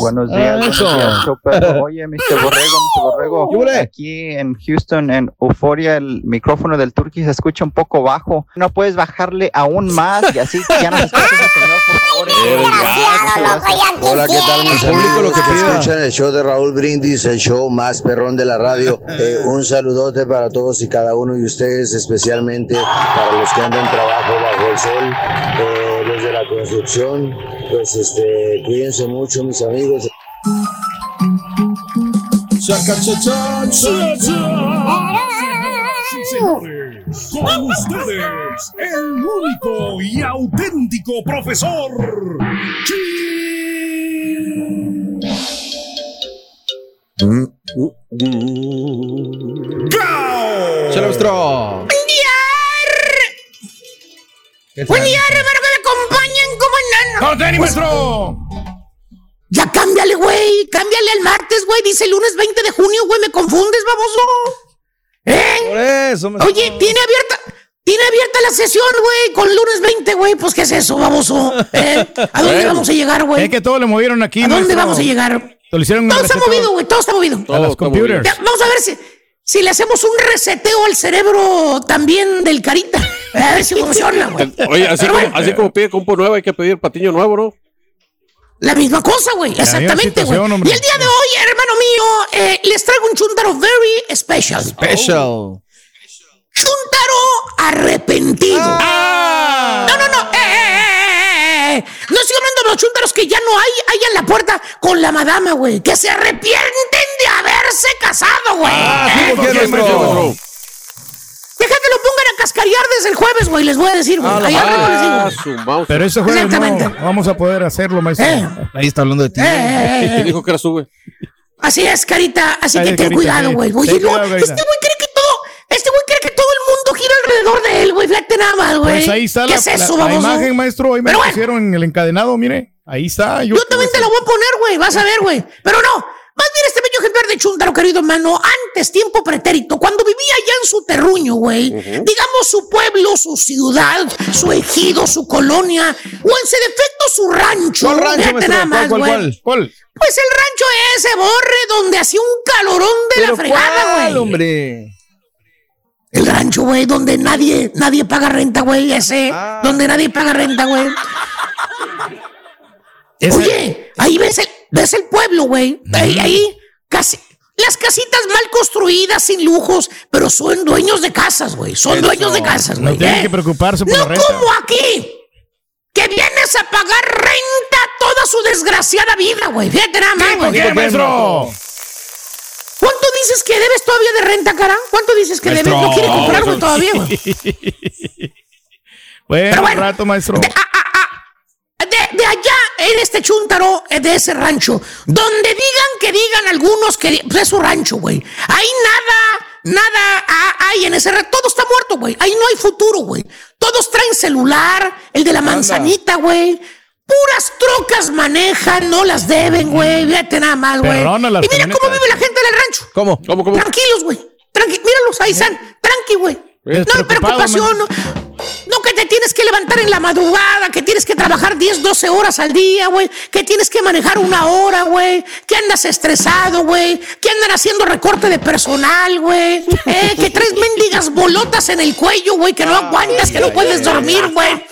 Buenos días, buenos Eso. días. Oye, Mr. Borrego, Mr. Borrego, aquí en Houston, en Euforia, el micrófono del Turkey se escucha un poco bajo. ¿No puedes bajarle aún más y así ya no se escucha ese señor, por favor? Hola, ¿qué tal, mis público lo que escuchan el show de Raúl Brindis, el show más perrón de la radio? Eh, un saludote para todos y cada uno de ustedes, especialmente para los que andan trabajo bajo el sol, eh, desde la construcción. Pues este, cuídense mucho, mis amigos. señores, con ustedes, el único y auténtico profesor. Chale, maestro. Buen día, hermano, que me acompañen como enano. ¡Con tenis, maestro! Ya cámbiale, güey. Cámbiale al martes, güey. Dice lunes 20 de junio, güey. Me confundes, baboso. ¿Eh? Por eso, maestro. Oye, tiene abierta. Tiene abierta la sesión, güey, con lunes 20, güey. Pues, ¿qué es eso, baboso? ¿Eh? ¿A dónde Bueno. vamos a llegar, güey? Es que todo le movieron aquí, ¿A dónde maestro. vamos a llegar? Lo hicieron Todo está movido, güey. Todo está movido. A las computers. Ya, vamos a ver si, si le hacemos un reseteo al cerebro también del carita. A ver si funciona, güey. Oye, así Pero como, bueno, así como pide compo nuevo, hay que pedir patiño nuevo, ¿no? La misma cosa, güey. Exactamente, güey. Y el día de hoy, hermano mío, eh, les traigo un chuntaro very special. Special. Chuntaro arrepentido. No, no, no. Eh, eh, eh, eh, eh. No estoy hablando de los chúntaros que ya no hay ahí en la puerta con la madama, güey. Que se arrepienten de haberse casado, güey. Eh, ¿por qué, maestro? Deja que lo pongan a cascarear desde el jueves, güey. Les voy a decir, güey. Ahí arriba les digo. Pero ese jueves no Exactamente. vamos a poder hacerlo, maestro. Ahí está hablando de ti. Eh, eh, eh. ¿Quién dijo que era su, güey? Así es, Carita. Así Ay, que ten Carita, cuidado, güey. Oye, no, cuidado, este güey cree que todo, este güey cree que todo el mundo gira alrededor de él, güey. Fíjate nada más, güey. Pues ahí está ¿Qué la, es la- eso, la baboso? imagen, maestro. Ahí me Pero la bueno. pusieron en el encadenado, mire. Ahí está. Yo, Yo también te la voy a poner, güey. Vas a ver, güey. Pero no. Más bien este bello ejemplar de Chuntaro, querido hermano, antes, tiempo pretérito, cuando vivía allá en su terruño, güey, digamos su pueblo, su ciudad, su ejido, su colonia, o en su defecto su rancho. ¿Cuál rancho, maestro? nada más, ¿Cuál, cuál, güey. cuál? ¿Cuál? Pues el rancho ese, borre, donde hacía un calorón de la ¿Pero fregada, cuál, güey. hombre? El rancho, güey, donde nadie, nadie paga renta, güey, ese. Ah. Donde nadie paga renta, güey. Oye, ahí ves el, ves el pueblo, güey. Ahí, ahí, casi. Las casitas mal construidas, sin lujos, pero son dueños de casas, güey. Son Eso. dueños de casas, No güey. tienen ¿eh? que preocuparse por No la renta. como aquí, que vienes a pagar renta toda su desgraciada vida, güey. Fíjate nada más, ¿Por güey. ¿Cuánto dices que debes todavía de renta, cara? ¿Cuánto dices que debes? No quiere comprar, güey, todavía, güey. Bueno, Pero bueno. rato, maestro. Ah, de, de allá, en este chúntaro, eh, de ese rancho, donde digan que digan algunos que pues, es su rancho, güey. Ahí nada, nada ha- hay en ese rancho. Todo está muerto, güey. Ahí no hay futuro, güey. Todos traen celular, el de la manzanita, güey. Puras trocas manejan, no las deben, güey. Fíjate nada más, güey. Y mira cómo camionetas. vive la gente del rancho. ¿Cómo? ¿Cómo, cómo? Tranquilos, güey. Tranqui míralos, ahí están. Tranqui, güey. No hay preocupación. Que te tienes que levantar en la madrugada, que tienes que trabajar 10, 12 horas al día, güey. Que tienes que manejar una hora, güey. Que andas estresado, güey. Que andan haciendo recorte de personal, güey. Eh, que traes mendigas bolotas en el cuello, güey. Que no aguantas, que no puedes dormir, güey.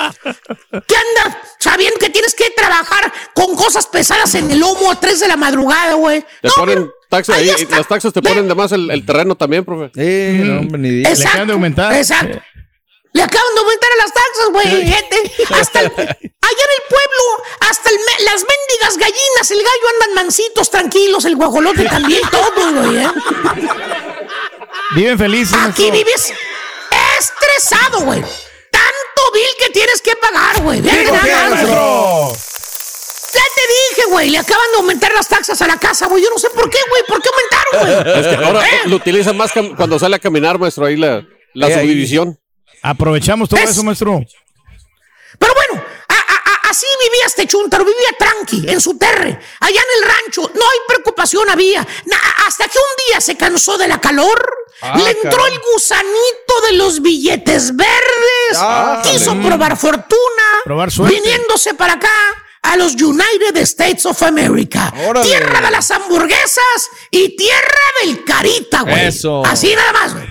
Que andas sabiendo que tienes que trabajar con cosas pesadas en el lomo a 3 de la madrugada, güey. Taxas ahí, y las taxas te ponen de más el, el terreno también, profe. Eh, no, hombre, ni. Exacto, Le acaban de aumentar. Exacto. Le acaban de aumentar a las taxas, güey, gente. Hasta el- allá en el pueblo, hasta el las mendigas gallinas, el gallo andan mansitos, tranquilos, el guajolote también, todo, güey, ¿eh? Viven felices. Aquí vives estresado, güey. Tanto bill que tienes que pagar, güey. Ya te dije, güey, le acaban de aumentar las taxas a la casa, güey. Yo no sé por qué, güey. ¿Por qué aumentaron, güey? Es que ahora ¿Eh? lo utilizan más cuando sale a caminar, maestro, ahí la, la Eh, ahí. subdivisión. Aprovechamos todo Es- eso, maestro. Pero bueno, a- a- a- así vivía este chuntaro, vivía tranqui, en su terre, allá en el rancho, no hay preocupación había. Na- hasta que un día se cansó de la calor, Ah, le entró caray. el gusanito de los billetes verdes, Ah, quiso caray. probar fortuna, Probar suerte. viniéndose para acá a los United States of America, Órale. tierra de las hamburguesas y tierra del carita, güey. Eso. Así nada más, güey.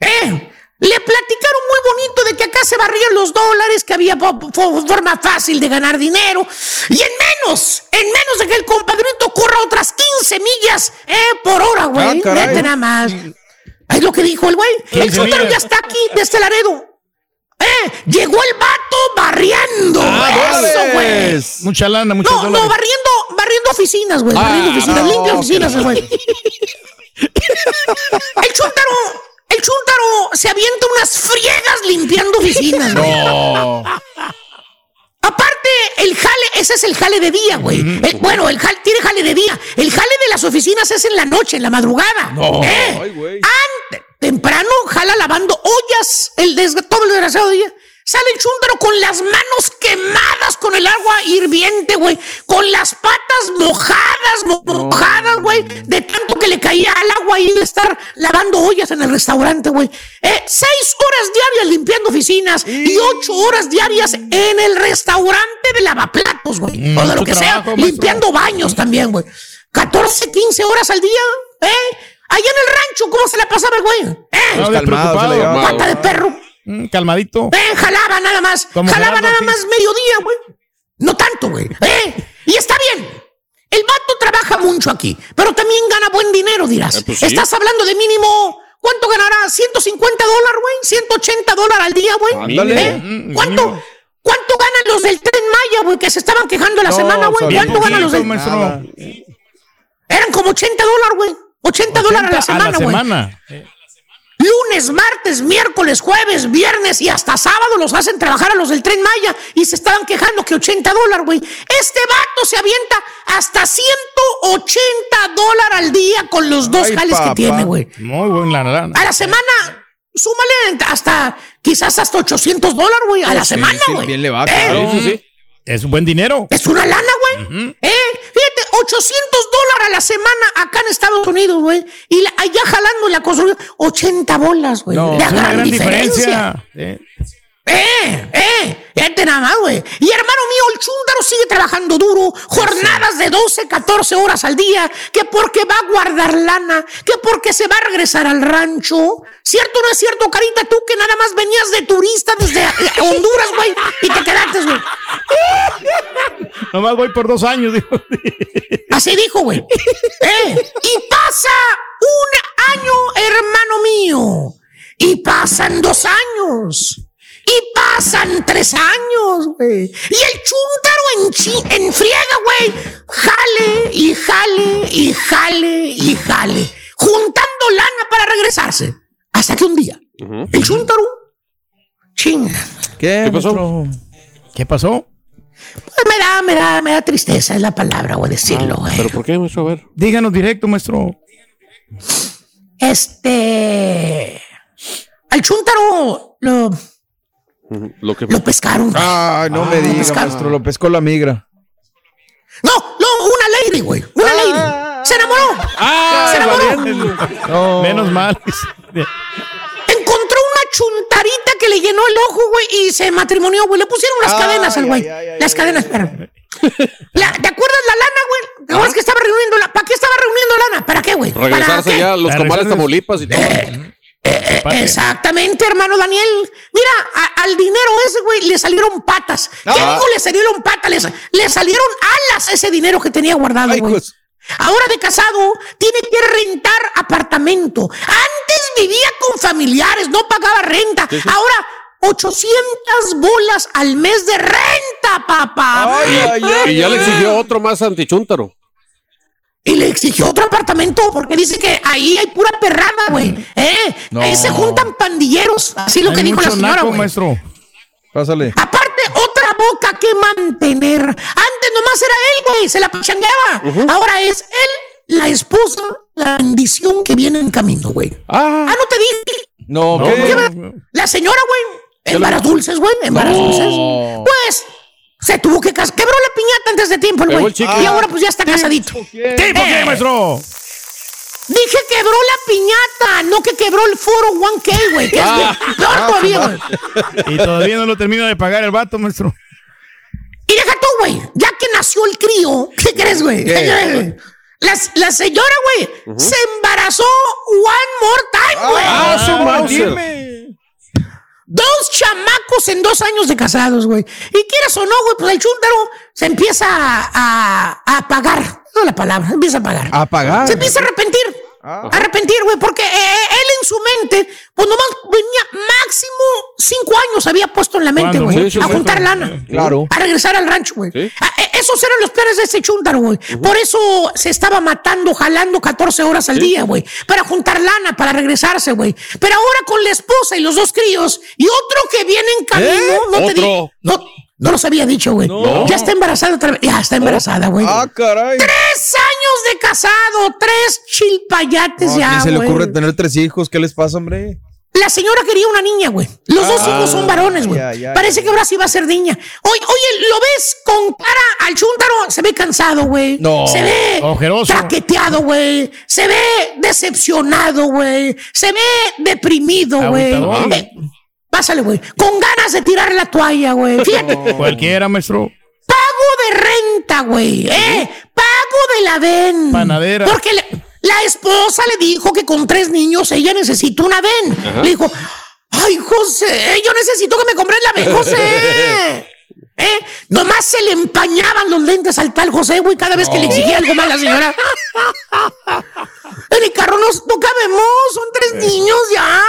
Eh, le platicaron muy bonito de que acá se barrían los dólares, que había forma fácil de ganar dinero. Y en menos, en menos de que el compadrito corra otras 15 millas eh, por hora, güey. Ah, caray. Vete nada más. Es lo que dijo el güey. El 15 chúntaro millas. ya está aquí, de este Laredo. Eh, llegó el vato barriendo. Ah, Eso, güey. Mucha lana, muchos No, no, dólares. barriendo, barriendo oficinas, güey. Ah, barriendo oficinas, no, limpia oficinas, güey. El chúntaro, el chúntaro se avienta unas friegas limpiando oficinas, güey. No. Aparte, el jale, ese es el jale de día, güey. El- bueno, el jale, tiene jale de día. El jale de las oficinas es en la noche, en la madrugada. No. ¿Eh? Ay, güey. Antes, temprano, jala lavando ollas el des- todo el desgraciado día. Sale el chúntaro con las manos quemadas con el agua hirviente, güey. Con las patas mojadas, mo- mojadas, güey. De tanto que le caía al agua y de estar lavando ollas en el restaurante, güey. Eh, seis horas diarias limpiando oficinas y ocho horas diarias en el restaurante de lavaplatos, güey. o de lo que sea. maestro. Limpiando baños también, güey. 14, 15 horas al día, ¿eh? Allá en el rancho, ¿cómo se la pasaba el güey? ¿Eh? No, Pues. Pata de perro. Mm, calmadito. Eh, jalaba nada más. Como Jalaba nada más mediodía, güey. No tanto, güey. ¿Eh? Y está bien. El vato trabaja mucho aquí, pero también gana buen dinero, dirás. Eh, pues sí. Estás hablando de mínimo. ¿Cuánto ganará? ¿150 dólares, güey? ¿180 dólares al día, güey? ¿Eh? Mm, ¿Cuánto? ¿Cuánto ganan los del Tren Maya, güey? Que se estaban quejando la No, semana, güey. ¿Cuánto ganan los del maestro. Nada. Eran como 80 dólares, güey. 80 dólares a la 80 semana, güey. Lunes, martes, miércoles, jueves, viernes y hasta sábado los hacen trabajar a los del tren Maya y se estaban quejando que 80 dólares, güey. Este vato se avienta hasta 180 dólares al día con los dos Ay, jales papá. que tiene, güey. Muy buena lana. A la semana, súmale hasta, quizás hasta 800 dólares, güey, a la Sí, semana, sí, güey. bien le va, ¿Eh? claro. Sí, sí, sí. Es un buen dinero. Es una lana, güey. ¿Eh? Fíjate, 800 dólares a la semana acá en Estados Unidos, güey. Y la- allá jalando la construcción, 80 bolas, güey. No, La es una gran gran diferencia. diferencia. Eh, ¡Eh! ¡Eh! Fíjate nada más, güey. Y hermano mío, el chúndaro sigue trabajando duro, jornadas de 12, 14 horas al día, que porque va a guardar lana, que porque se va a regresar al rancho. ¿Cierto o no es cierto, Carita? Tú que nada más venías de turista desde Honduras, güey, y te quedaste, güey. Nomás voy por dos años, dijo. Así dijo, güey. ¿Eh? Y pasa un año, hermano mío. Y pasan dos años. Y pasan tres años, güey. Y el chúntaro en, chi- en friega, güey. Jale y jale y jale y jale. Juntando lana para regresarse. Hasta que un día, el chúntaro, chinga, ¿Qué, ¿Qué pasó? ¿Qué pasó? Pues me da, me da, me da tristeza, es la palabra, voy a decirlo, güey. ¿Pero por qué, maestro? A ver. Díganos directo, maestro. Este. Al chúntaro lo, Lo que... lo pescaron. güey. Ay, no me lo diga, pescaron. maestro, lo pescó la migra. No, no, una lady, güey. Una lady. Se enamoró. ¡Ah! Se enamoró. No. Menos mal. Encontró una chuntarita que le llenó el ojo, güey, y se matrimonió, güey. Le pusieron las Ay, cadenas al güey. ay, ay, ay, Las ay, cadenas, espera. La- ¿Te acuerdas la lana, güey? ¿Te acuerdas que estaba reuniendo la... ¿Para qué estaba reuniendo lana? ¿Para qué, güey? ¿Para Regresarse qué? ya a los Para comales regresarse- Tamaulipas y todo. Eh, Exactamente, hermano Daniel. Mira, a- al dinero ese, güey, le salieron patas. ¿Qué Ah. digo le salieron patas? Le, sa- le salieron alas ese dinero que tenía guardado, Ay, güey. pues. Ahora de casado, tiene que rentar apartamento. Antes vivía con familiares, no pagaba renta. Ahora, 800 bolas al mes de renta, papá. Ay, ay, ay. Y ya le exigió otro más antichúntaro. Y le exigió otro apartamento porque dice que ahí hay pura perrada, güey. ¿Eh? No. Ahí se juntan pandilleros. Así lo que dijo la señora, naco, maestro. Pásale. Aparte, otra boca que mantener. Antes nomás era él, güey, se la pachangueaba. Ahora es él, la esposa, la bendición que viene en camino, güey. Ah, Ah, no te dije. No, No, ¿qué? no, La señora, güey, en varas dulces, güey, en varas dulces. Pues se tuvo que casar. Quebró la piñata antes de tiempo, el güey. Y ahora pues ya está casadito. ¿Tipo qué, maestro? Dije quebró la piñata, no que quebró el foro 1K, güey. Que es Ah. peor todavía, güey. Y todavía no lo termina de pagar el vato, maestro. Y deja tú, güey. Ya que nació el crío, ¿qué crees, güey? La, la señora, güey, se embarazó one more time, güey. Ah, su Mauser. Dos chamacos en dos años de casados, güey. Y quieras o no, güey, pues el chúntaro se empieza a, a, a pagar. No es la palabra, empieza a pagar. ¿A pagar? Se empieza a arrepentir. Ah. Arrepentir, güey, porque eh, él en su mente, pues nomás venía máximo cinco años había puesto en la mente, güey, a juntar lana. Claro. A regresar al rancho, güey. Sí. Ah, eh, Esos eran los planes de ese chúntaro, güey. Por eso se estaba matando, jalando 14 horas al día, güey. Para juntar lana, para regresarse, güey. Pero ahora con la esposa y los dos críos y otro que viene en camino, ¿Eh? no te Otro. di- No, no los había dicho, güey. No. Ya está embarazada otra vez. Ya está embarazada, güey. Ah, caray. Tres años de casado, tres chilpayates No, ya, ¿quién se le güey. ocurre tener tres hijos? ¿Qué les pasa, hombre? La señora quería una niña, güey. Los dos Ah, hijos son varones, güey. Parece que ahora sí va a ser niña. Oye, oye, ¿lo ves con cara al chúntaro? Se ve cansado, güey. No, Se ve ojeroso. traqueteado, güey. Se ve decepcionado, güey. Se ve deprimido, güey. Eh, Pásale, güey. Con ganas de tirar la toalla, güey. Fíjate. Cualquiera, maestro. Pago de renta, güey. ¿Eh? Pago de la ven. Panadera. Porque le- la esposa le dijo que con tres niños ella necesita una ven. Le dijo, ay, José, yo necesito que me compres la ven, José. ¿Eh? Nomás se le empañaban los lentes al tal José, güey, cada vez que le exigía algo más la señora. En el carro nos no cabemos, son tres niños ya.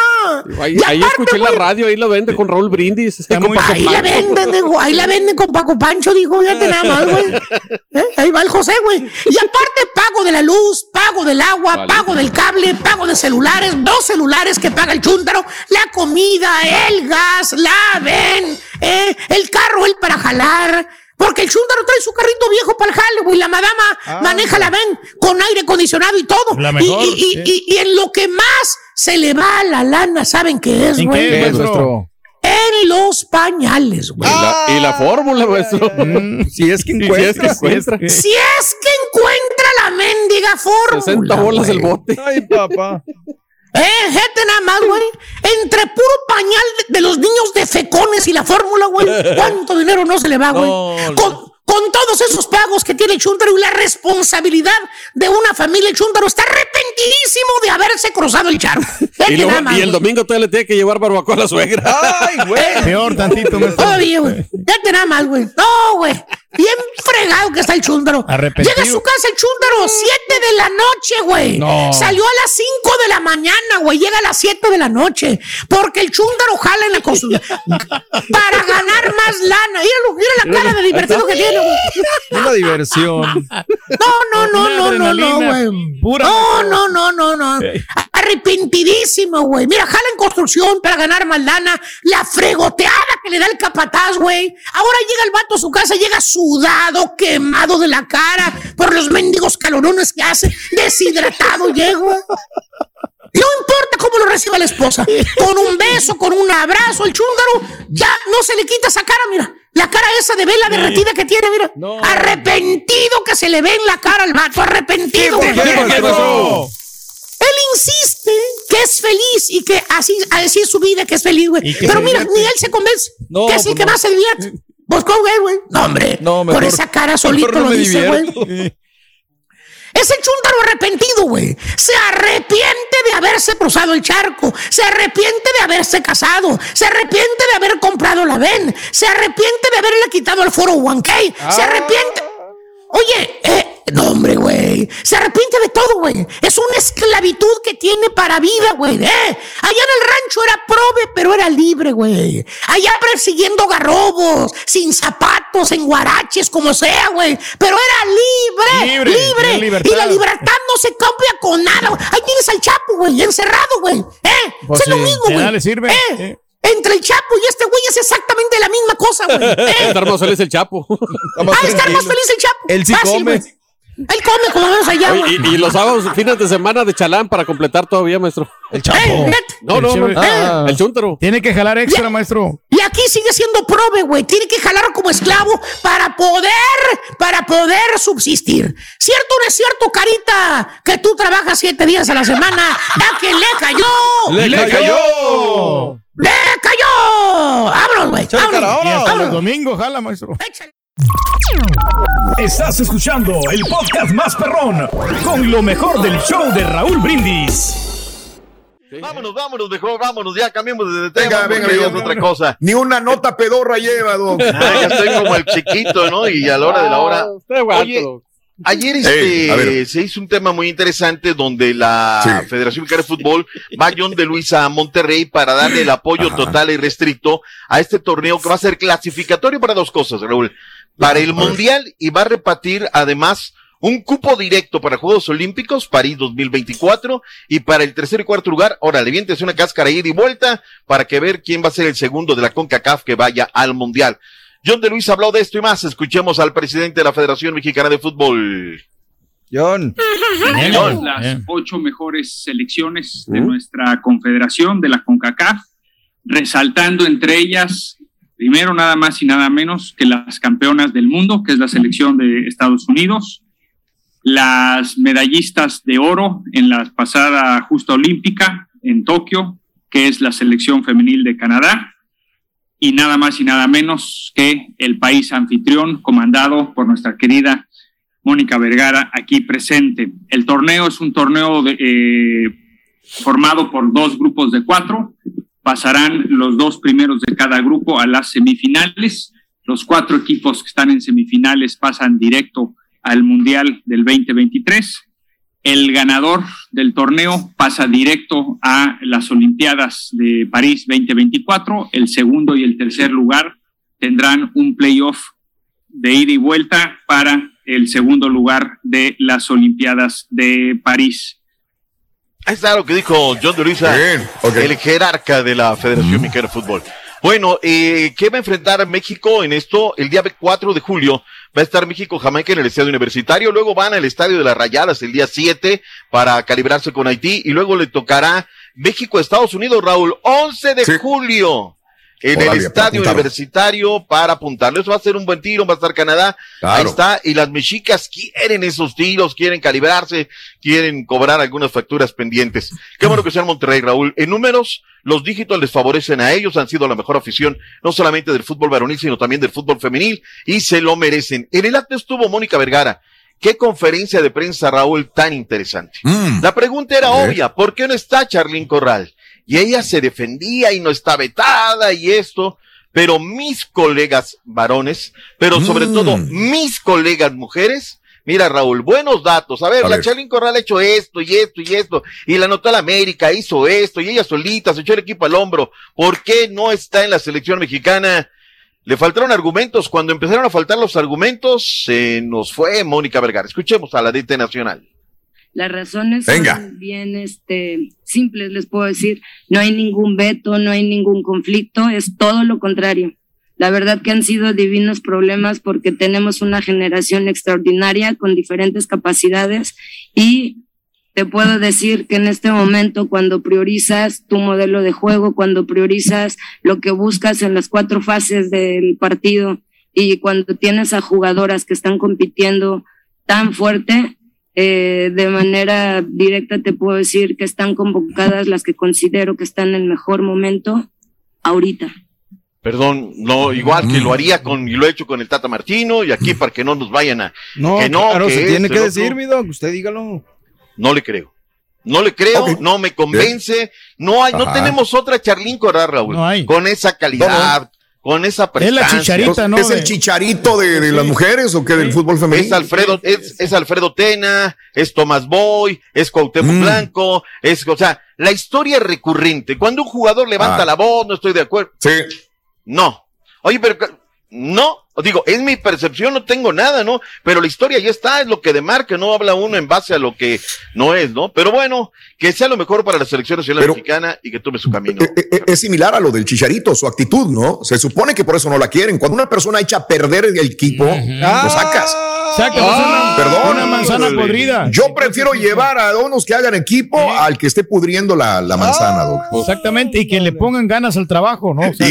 Ahí, aparte, escuché la radio, ahí lo vende con Raúl Brindis. Está con muy- Paco Ahí la venden, digo, ahí la venden con Paco Pancho, dijo, fíjate nada más, güey. ¿Eh? Ahí va el José, güey. Y aparte pago de la luz, pago del agua, Vale. pago del cable, pago de celulares, dos celulares que paga el chúntaro, la comida, el gas, la ven, ¿eh? el carro, el para jalar. Porque el chúntaro trae su carrito viejo para el jale, güey. La madama maneja la ven con aire acondicionado y todo. La Y- mejor, y, y- sí. y- y en lo que más se le va la lana, ¿saben qué es, ¿En güey? nuestro? En los pañales, güey. Y la, y la fórmula, maestro. Mm, Si es que Si es que encuentra. encuentra. Si es que encuentra la mendiga fórmula. 60 bolas güey. el bote. Ay, papá. Eh, gente nada más, güey. Entre puro pañal de, de los niños de fecones y la fórmula, güey. ¿Cuánto dinero no se le va, güey? No, con, con todos esos pagos que tiene el Chuntaro y la responsabilidad de una familia, el Chuntaro está arrepentidísimo de haberse cruzado el charco. Y, luego- nada más, y el güey. domingo todavía le tiene que llevar barbacoa a la suegra. Ay, güey. Peor tantito, maestro. Todavía, güey. Fíjate nada más, güey. No, güey. Bien fregado que está el chúndaro. Llega a su casa el chúndaro, 7 de la noche, güey. No. Salió a las 5 de la mañana, güey. Llega a las 7 de la noche. Porque el chúndaro jala en la construcción. para ganar más lana. Míralo, mira la cara de divertido que tiene. mira, güey. Una diversión. No, no, no, no, no, no, güey. No, no, no, no, no. Arrepentidísimo, güey. Mira, jala en construcción para ganar más lana. La fregoteada que le da el capataz, güey. Ahora llega el vato a su casa, llega sudado, quemado de la cara por los mendigos calorones que hace. Deshidratado llego. No importa cómo lo reciba la esposa. Con un beso, con un abrazo, el chúndaro ya no se le quita esa cara, mira. La cara esa de vela derretida que tiene, mira. Arrepentido que se le ve en la cara al vato. Arrepentido. güey. Él insiste que es feliz y que así, así es su vida, que es feliz, güey. que Pero mira, ni él se convence. No, que es el pues que no. más se divierte. Pues con güey, güey. No, hombre. No, Con mejor- esa cara solito lo dice, güey. divierto. Es el chúntaro arrepentido, güey. Se arrepiente de haberse cruzado el charco. Se arrepiente de haberse casado. Se arrepiente de haber comprado la VEN. Se arrepiente de haberle quitado el foro 1K. Ah. Se arrepiente. Oye, eh, no, hombre, güey. Se arrepiente de todo, güey. Es una esclavitud que tiene para vida, güey. Eh, allá en el rancho era prove, pero era libre, güey. Allá persiguiendo garrobos, sin zapatos, en guaraches, como sea, güey. Pero era libre, Libre, libre. Y la libertad no se cambia con nada. güey. Ahí tienes al Chapo, güey, encerrado, güey. Eh, Pues es lo mismo, güey. sirve. Eh, Entre el Chapo y este güey es exactamente la misma cosa, güey. Eh, Estar más feliz el Chapo. Va a estar más feliz el Chapo. Él sí Fácil, come. Él come como vamos allá, Oye, y, y los sábados, fines de semana de chalán para completar todavía, maestro. El Eh, net. No, no, no. Ah. El chúntaro. Tiene que jalar extra, maestro. Y aquí sigue siendo prove, güey. Tiene que jalar como esclavo para poder, para poder subsistir. ¿Cierto o no es cierto, Carita? Que tú trabajas siete días a la semana. ¡A que le cayó! ¡Le cayó! ¡Le cayó! ¡Vámonos, güey! Y hasta ¡Vámonos! domingos, jala, maestro. Estás escuchando el podcast más perrón con lo mejor del show de Raúl Brindis. Vámonos, vámonos, mejor vámonos, ya cambiemos de tema. Venga, otra cosa. Ni una nota pedorra lleva, don. Ah, ya estoy como el chiquito, ¿no? Y a la hora de la hora. Oye, ayer este, se hizo un tema muy interesante donde la Sí. Federación Mexicana de Fútbol va John de Luisa a Monterrey para darle el apoyo total y restricto a este torneo que va a ser clasificatorio para dos cosas, Raúl. Para el Mundial y va a repartir además un cupo directo para Juegos Olímpicos, París 2024, y para el tercer y cuarto lugar, órale, bien, una cáscara ida y vuelta para que ver quién va a ser el segundo de la CONCACAF que vaya al Mundial. John de Luis habló de esto y más. Escuchemos al presidente de la Federación Mexicana de Fútbol. John. Tenemos las ocho mejores selecciones de nuestra confederación, de la CONCACAF, resaltando entre ellas, primero nada más y nada menos que las campeonas del mundo, que es la selección de Estados Unidos, las medallistas de oro en la pasada justa olímpica en Tokio, que es la selección femenil de Canadá, y nada más y nada menos que el país anfitrión comandado por nuestra querida Mónica Vergara aquí presente. El torneo es un torneo eh, formado por dos grupos de cuatro. Pasarán los dos primeros de cada grupo a las semifinales. Los cuatro equipos que están en semifinales pasan directo al Mundial del 2023. El ganador del torneo pasa directo a las Olimpiadas de París 2024. El segundo y el tercer lugar tendrán un playoff de ida y vuelta para el segundo lugar de las Olimpiadas de París. Ahí está lo que dijo John el jerarca de la Federación Mexicana de Fútbol. Bueno, eh, ¿qué va a enfrentar México en esto? El día 4 de julio va a estar México-Jamaica en el estadio universitario, luego van al estadio de las Rayadas el día 7 para calibrarse con Haití y luego le tocará México-Estados Unidos, Raúl, 11 de julio. En el estadio universitario para apuntarlo. Eso va a ser un buen tiro, va a estar Canadá. Ahí está. Y las mexicas quieren esos tiros, quieren calibrarse, quieren cobrar algunas facturas pendientes. Qué bueno que sea en Monterrey, Raúl. En números, los dígitos les favorecen a ellos. Han sido la mejor afición, no solamente del fútbol varonil, sino también del fútbol femenil. Y se lo merecen. En el acto estuvo Mónica Vergara. Qué conferencia de prensa, Raúl, tan interesante. La pregunta era obvia. ¿Por qué no está Charlín Corral? Y ella se defendía y no está vetada y esto. Pero mis colegas varones, pero sobre todo mis colegas mujeres, mira Raúl, buenos datos. A ver, A la ver. Charlín Corral ha hecho esto y esto y esto. Y la notó la América, hizo esto y ella solita se echó el equipo al hombro. ¿Por qué no está en la selección mexicana? le faltaron argumentos. Cuando empezaron a faltar los argumentos, se nos fue Mónica Vergara. Escuchemos a la DT Nacional. Las razones Venga. son bien este, simples, les puedo decir. No hay ningún veto, no hay ningún conflicto, es todo lo contrario. La verdad que han sido divinos problemas porque tenemos una generación extraordinaria con diferentes capacidades y te puedo decir que en este momento cuando priorizas tu modelo de juego, cuando priorizas lo que buscas en las cuatro fases del partido y cuando tienes a jugadoras que están compitiendo tan fuerte, eh, de manera directa te puedo decir que están convocadas las que considero que están en el mejor momento ahorita. Perdón, no, igual que lo haría con, y lo he hecho con el Tata Martino, y aquí para que no nos vayan a. No, que no, claro, que se tiene que decir, mi doc, usted dígalo. No le creo. No le creo, no me convence. No hay, no tenemos otra Charlín Corral, Raúl. Con esa calidad, con esa prestancia. ¿Es el chicharito de, de las mujeres o qué del fútbol femenino? Es Alfredo, es, es Alfredo Tena, es Tomás Boy, es Cuauhtémoc Mm. Blanco, es, o sea, la historia es recurrente. Cuando un jugador levanta Ah. la voz, no estoy de acuerdo. Sí. No. Oye, pero ca- no, digo, es mi percepción, no tengo nada, ¿no? Pero la historia ya está, es lo que demarca, no habla uno en base a lo que no es, ¿no? Pero bueno, que sea lo mejor para la selección nacional Pero- mexicana y que tome su camino. E- Es similar a lo del chicharito, su actitud, ¿no? Se supone que por eso no la quieren. Cuando una persona echa a perder el equipo, lo sacas. Sacas Ah, una- perdón. una manzana podrida. Yo prefiero llevar a unos que hagan equipo al que esté pudriendo la, la manzana, Doc. Exactamente, y que le pongan ganas al trabajo, ¿no? O sea,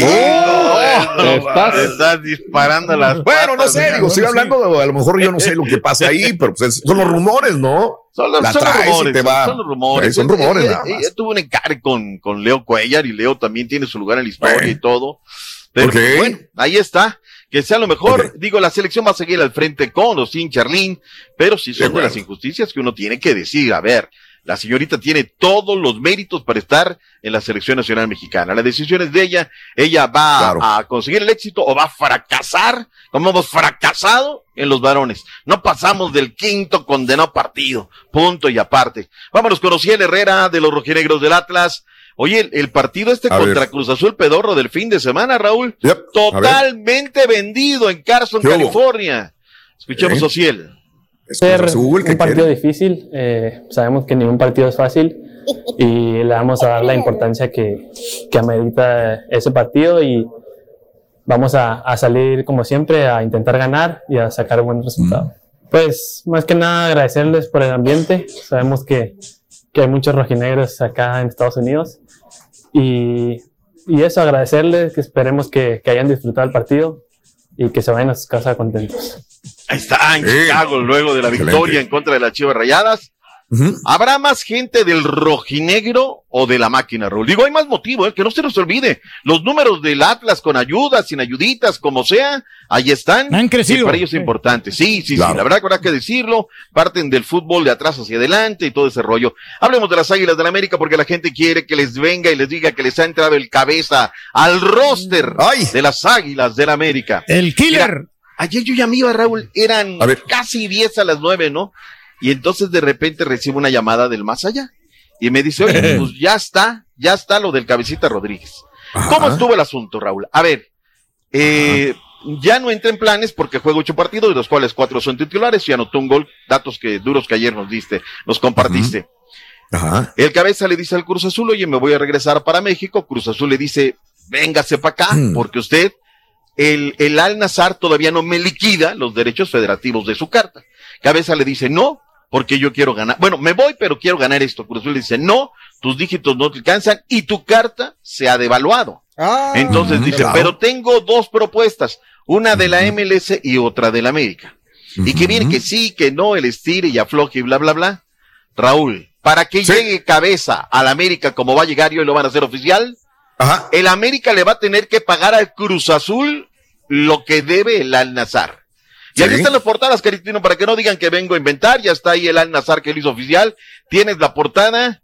estás, estás disparando las Bueno, no sé, digo, estoy hablando, de- a lo mejor yo no sé lo que pasa ahí, pero pues es- son los rumores, ¿no? Son los, son rumores, te son- va. son los rumores. Son Ella- rumores, ella- más. ella tuvo un encargo con, con Leo Cuellar y Leo también tiene su lugar en la historia y todo. Pero bueno, ahí está. Que sea lo mejor. Digo, la selección va a seguir al frente con o sin Charlín, pero sí son de las injusticias que uno tiene que decir. A ver, la señorita tiene todos los méritos para estar en la selección nacional mexicana. La decisión es de ella. Ella va a conseguir el éxito o va a fracasar, como hemos fracasado en los varones. No pasamos del quinto condenado partido. Punto y aparte. Vámonos con Ociel Herrera de los rojinegros del Atlas. Oye, el, el partido este A contra ver. Cruz Azul Pedorro del fin de semana, Raúl. Totalmente vendido en Carson. California. Escuchemos ¿Eh? Ociel. Ser un partido difícil. eh, sabemos que ningún partido es fácil y le vamos a dar la importancia que, que amerita ese partido y vamos a, a salir como siempre a intentar ganar y a sacar buen resultado. Pues más que nada agradecerles por el ambiente. Sabemos que, que hay muchos rojinegros acá en Estados Unidos y, y eso agradecerles, que esperemos que, que hayan disfrutado el partido y que se vayan a sus casas contentos. Ahí está, en Chicago, luego de la Excelente. victoria en contra de las Chivas Rayadas. ¿Habrá más gente del rojinegro o de la máquina, Raúl? Digo, hay más motivo, ¿eh? que no se nos olvide. Los números del Atlas con ayudas, sin ayuditas, como sea, ahí están. Han crecido. Y para ellos es importante. Sí, sí, sí, la verdad que habrá que decirlo. Parten del fútbol de atrás hacia adelante y todo ese rollo. Hablemos de las Águilas del la América porque la gente quiere que les venga y les diga que les ha entrado el cabeza al roster de las Águilas del la América. El killer. Ayer yo ya me iba, Raúl, eran casi 10 a las 9, ¿no? Y entonces de repente recibo una llamada del más allá. Y me dice, oye, pues ya está, ya está lo del cabecita Rodríguez. ¿Cómo estuvo el asunto, Raúl? A ver, eh, ya no entra en planes porque juega ocho partidos, de los cuales cuatro son titulares y anotó un gol, datos que duros que ayer nos diste, nos compartiste. El cabeza le dice al Cruz Azul, oye, me voy a regresar para México. Cruz Azul le dice, véngase para acá, porque usted, el, el Al Nazar todavía no me liquida los derechos federativos de su carta. Cabeza le dice, no, porque yo quiero ganar. Bueno, me voy, pero quiero ganar esto. Cruz Azul le dice, no, tus dígitos no te alcanzan y tu carta se ha devaluado. Entonces dice, claro. pero tengo dos propuestas, una de la MLS y otra de la América. Y que viene que sí, que no, el estire y afloje y bla, bla, bla. Raúl, para que llegue cabeza al América como va a llegar y hoy lo van a hacer oficial, el América le va a tener que pagar al Cruz Azul lo que debe el Al Nazar. Y aquí están las portadas, Caritino, para que no digan que vengo a inventar. Ya está ahí el Al Nazar que lo hizo oficial. Tienes la portada.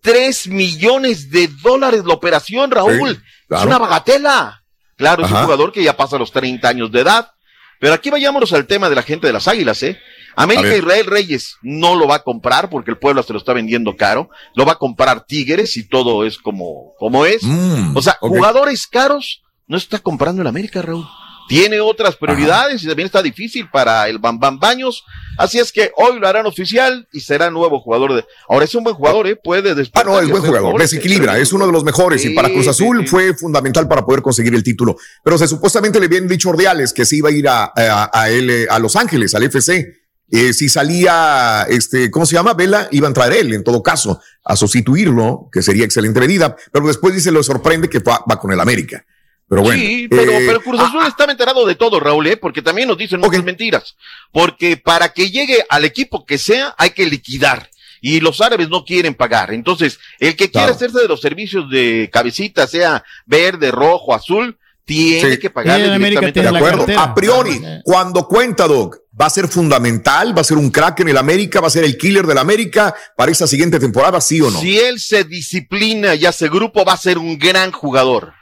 Tres millones de dólares la operación, Raúl. Sí, claro. Es una bagatela. Claro, es un jugador que ya pasa los 30 años de edad. Pero aquí vayámonos al tema de la gente de las águilas, ¿eh? América. Israel Reyes no lo va a comprar porque el pueblo se lo está vendiendo caro. Lo va a comprar Tigres y todo es como, como es. Mm, o sea, jugadores caros no está comprando el América, Raúl. tiene otras prioridades y también está difícil para el Bambam Baños. Así es que hoy lo harán oficial y será nuevo jugador de. Ahora es un buen jugador, ¿eh? Puede después. Ah, no, es buen jugador, desequilibra, es uno de los mejores y para Cruz Azul fue fundamental para poder conseguir el título. Pero se supuestamente le habían dicho Ordiales que se iba a ir a, a, a él, eh, a Los Ángeles, al FC. Eh, si salía, este, ¿cómo se llama? Vela, iba a entrar él, en todo caso, a sustituirlo, que sería excelente medida, pero después dice, lo sorprende que va, va con el América. Pero bueno. Sí, pero, eh, pero Cruz Azul estaba enterado de todo, Raúl, ¿eh? porque también nos dicen muchas mentiras. Porque para que llegue al equipo que sea, hay que liquidar. Y los árabes no quieren pagar. Entonces, el que quiera Claro. hacerse de los servicios de cabecita, sea verde, rojo, azul, tiene Sí. que pagarle directamente De a la priori, cuando cuenta, Doc, va a ser fundamental, va a ser un crack en el América, va a ser el killer del América para esta siguiente temporada, ¿sí o no? Si él se disciplina y hace grupo, va a ser un gran jugador.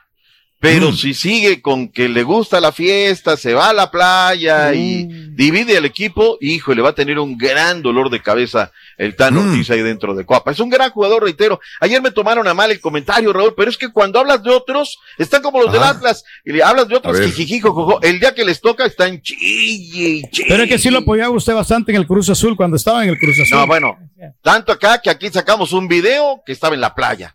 Pero Mm. si sigue con que le gusta la fiesta, se va a la playa y Mm. divide al equipo, hijo, le va a tener un gran dolor de cabeza el Tan Mm. Ortiz ahí dentro de Coapa. Es un gran jugador, reitero. Ayer me tomaron a mal el comentario, Raúl, pero es que cuando hablas de otros, están como los del. Atlas, y le hablas de otros, jojo. el día que les toca están chille chille. Pero es que sí lo apoyaba usted bastante en el Cruz Azul cuando estaba en el Cruz Azul. No, bueno, tanto acá que aquí sacamos un video que estaba en la playa.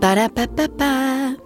Ba-da-ba-ba-ba.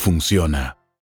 funciona.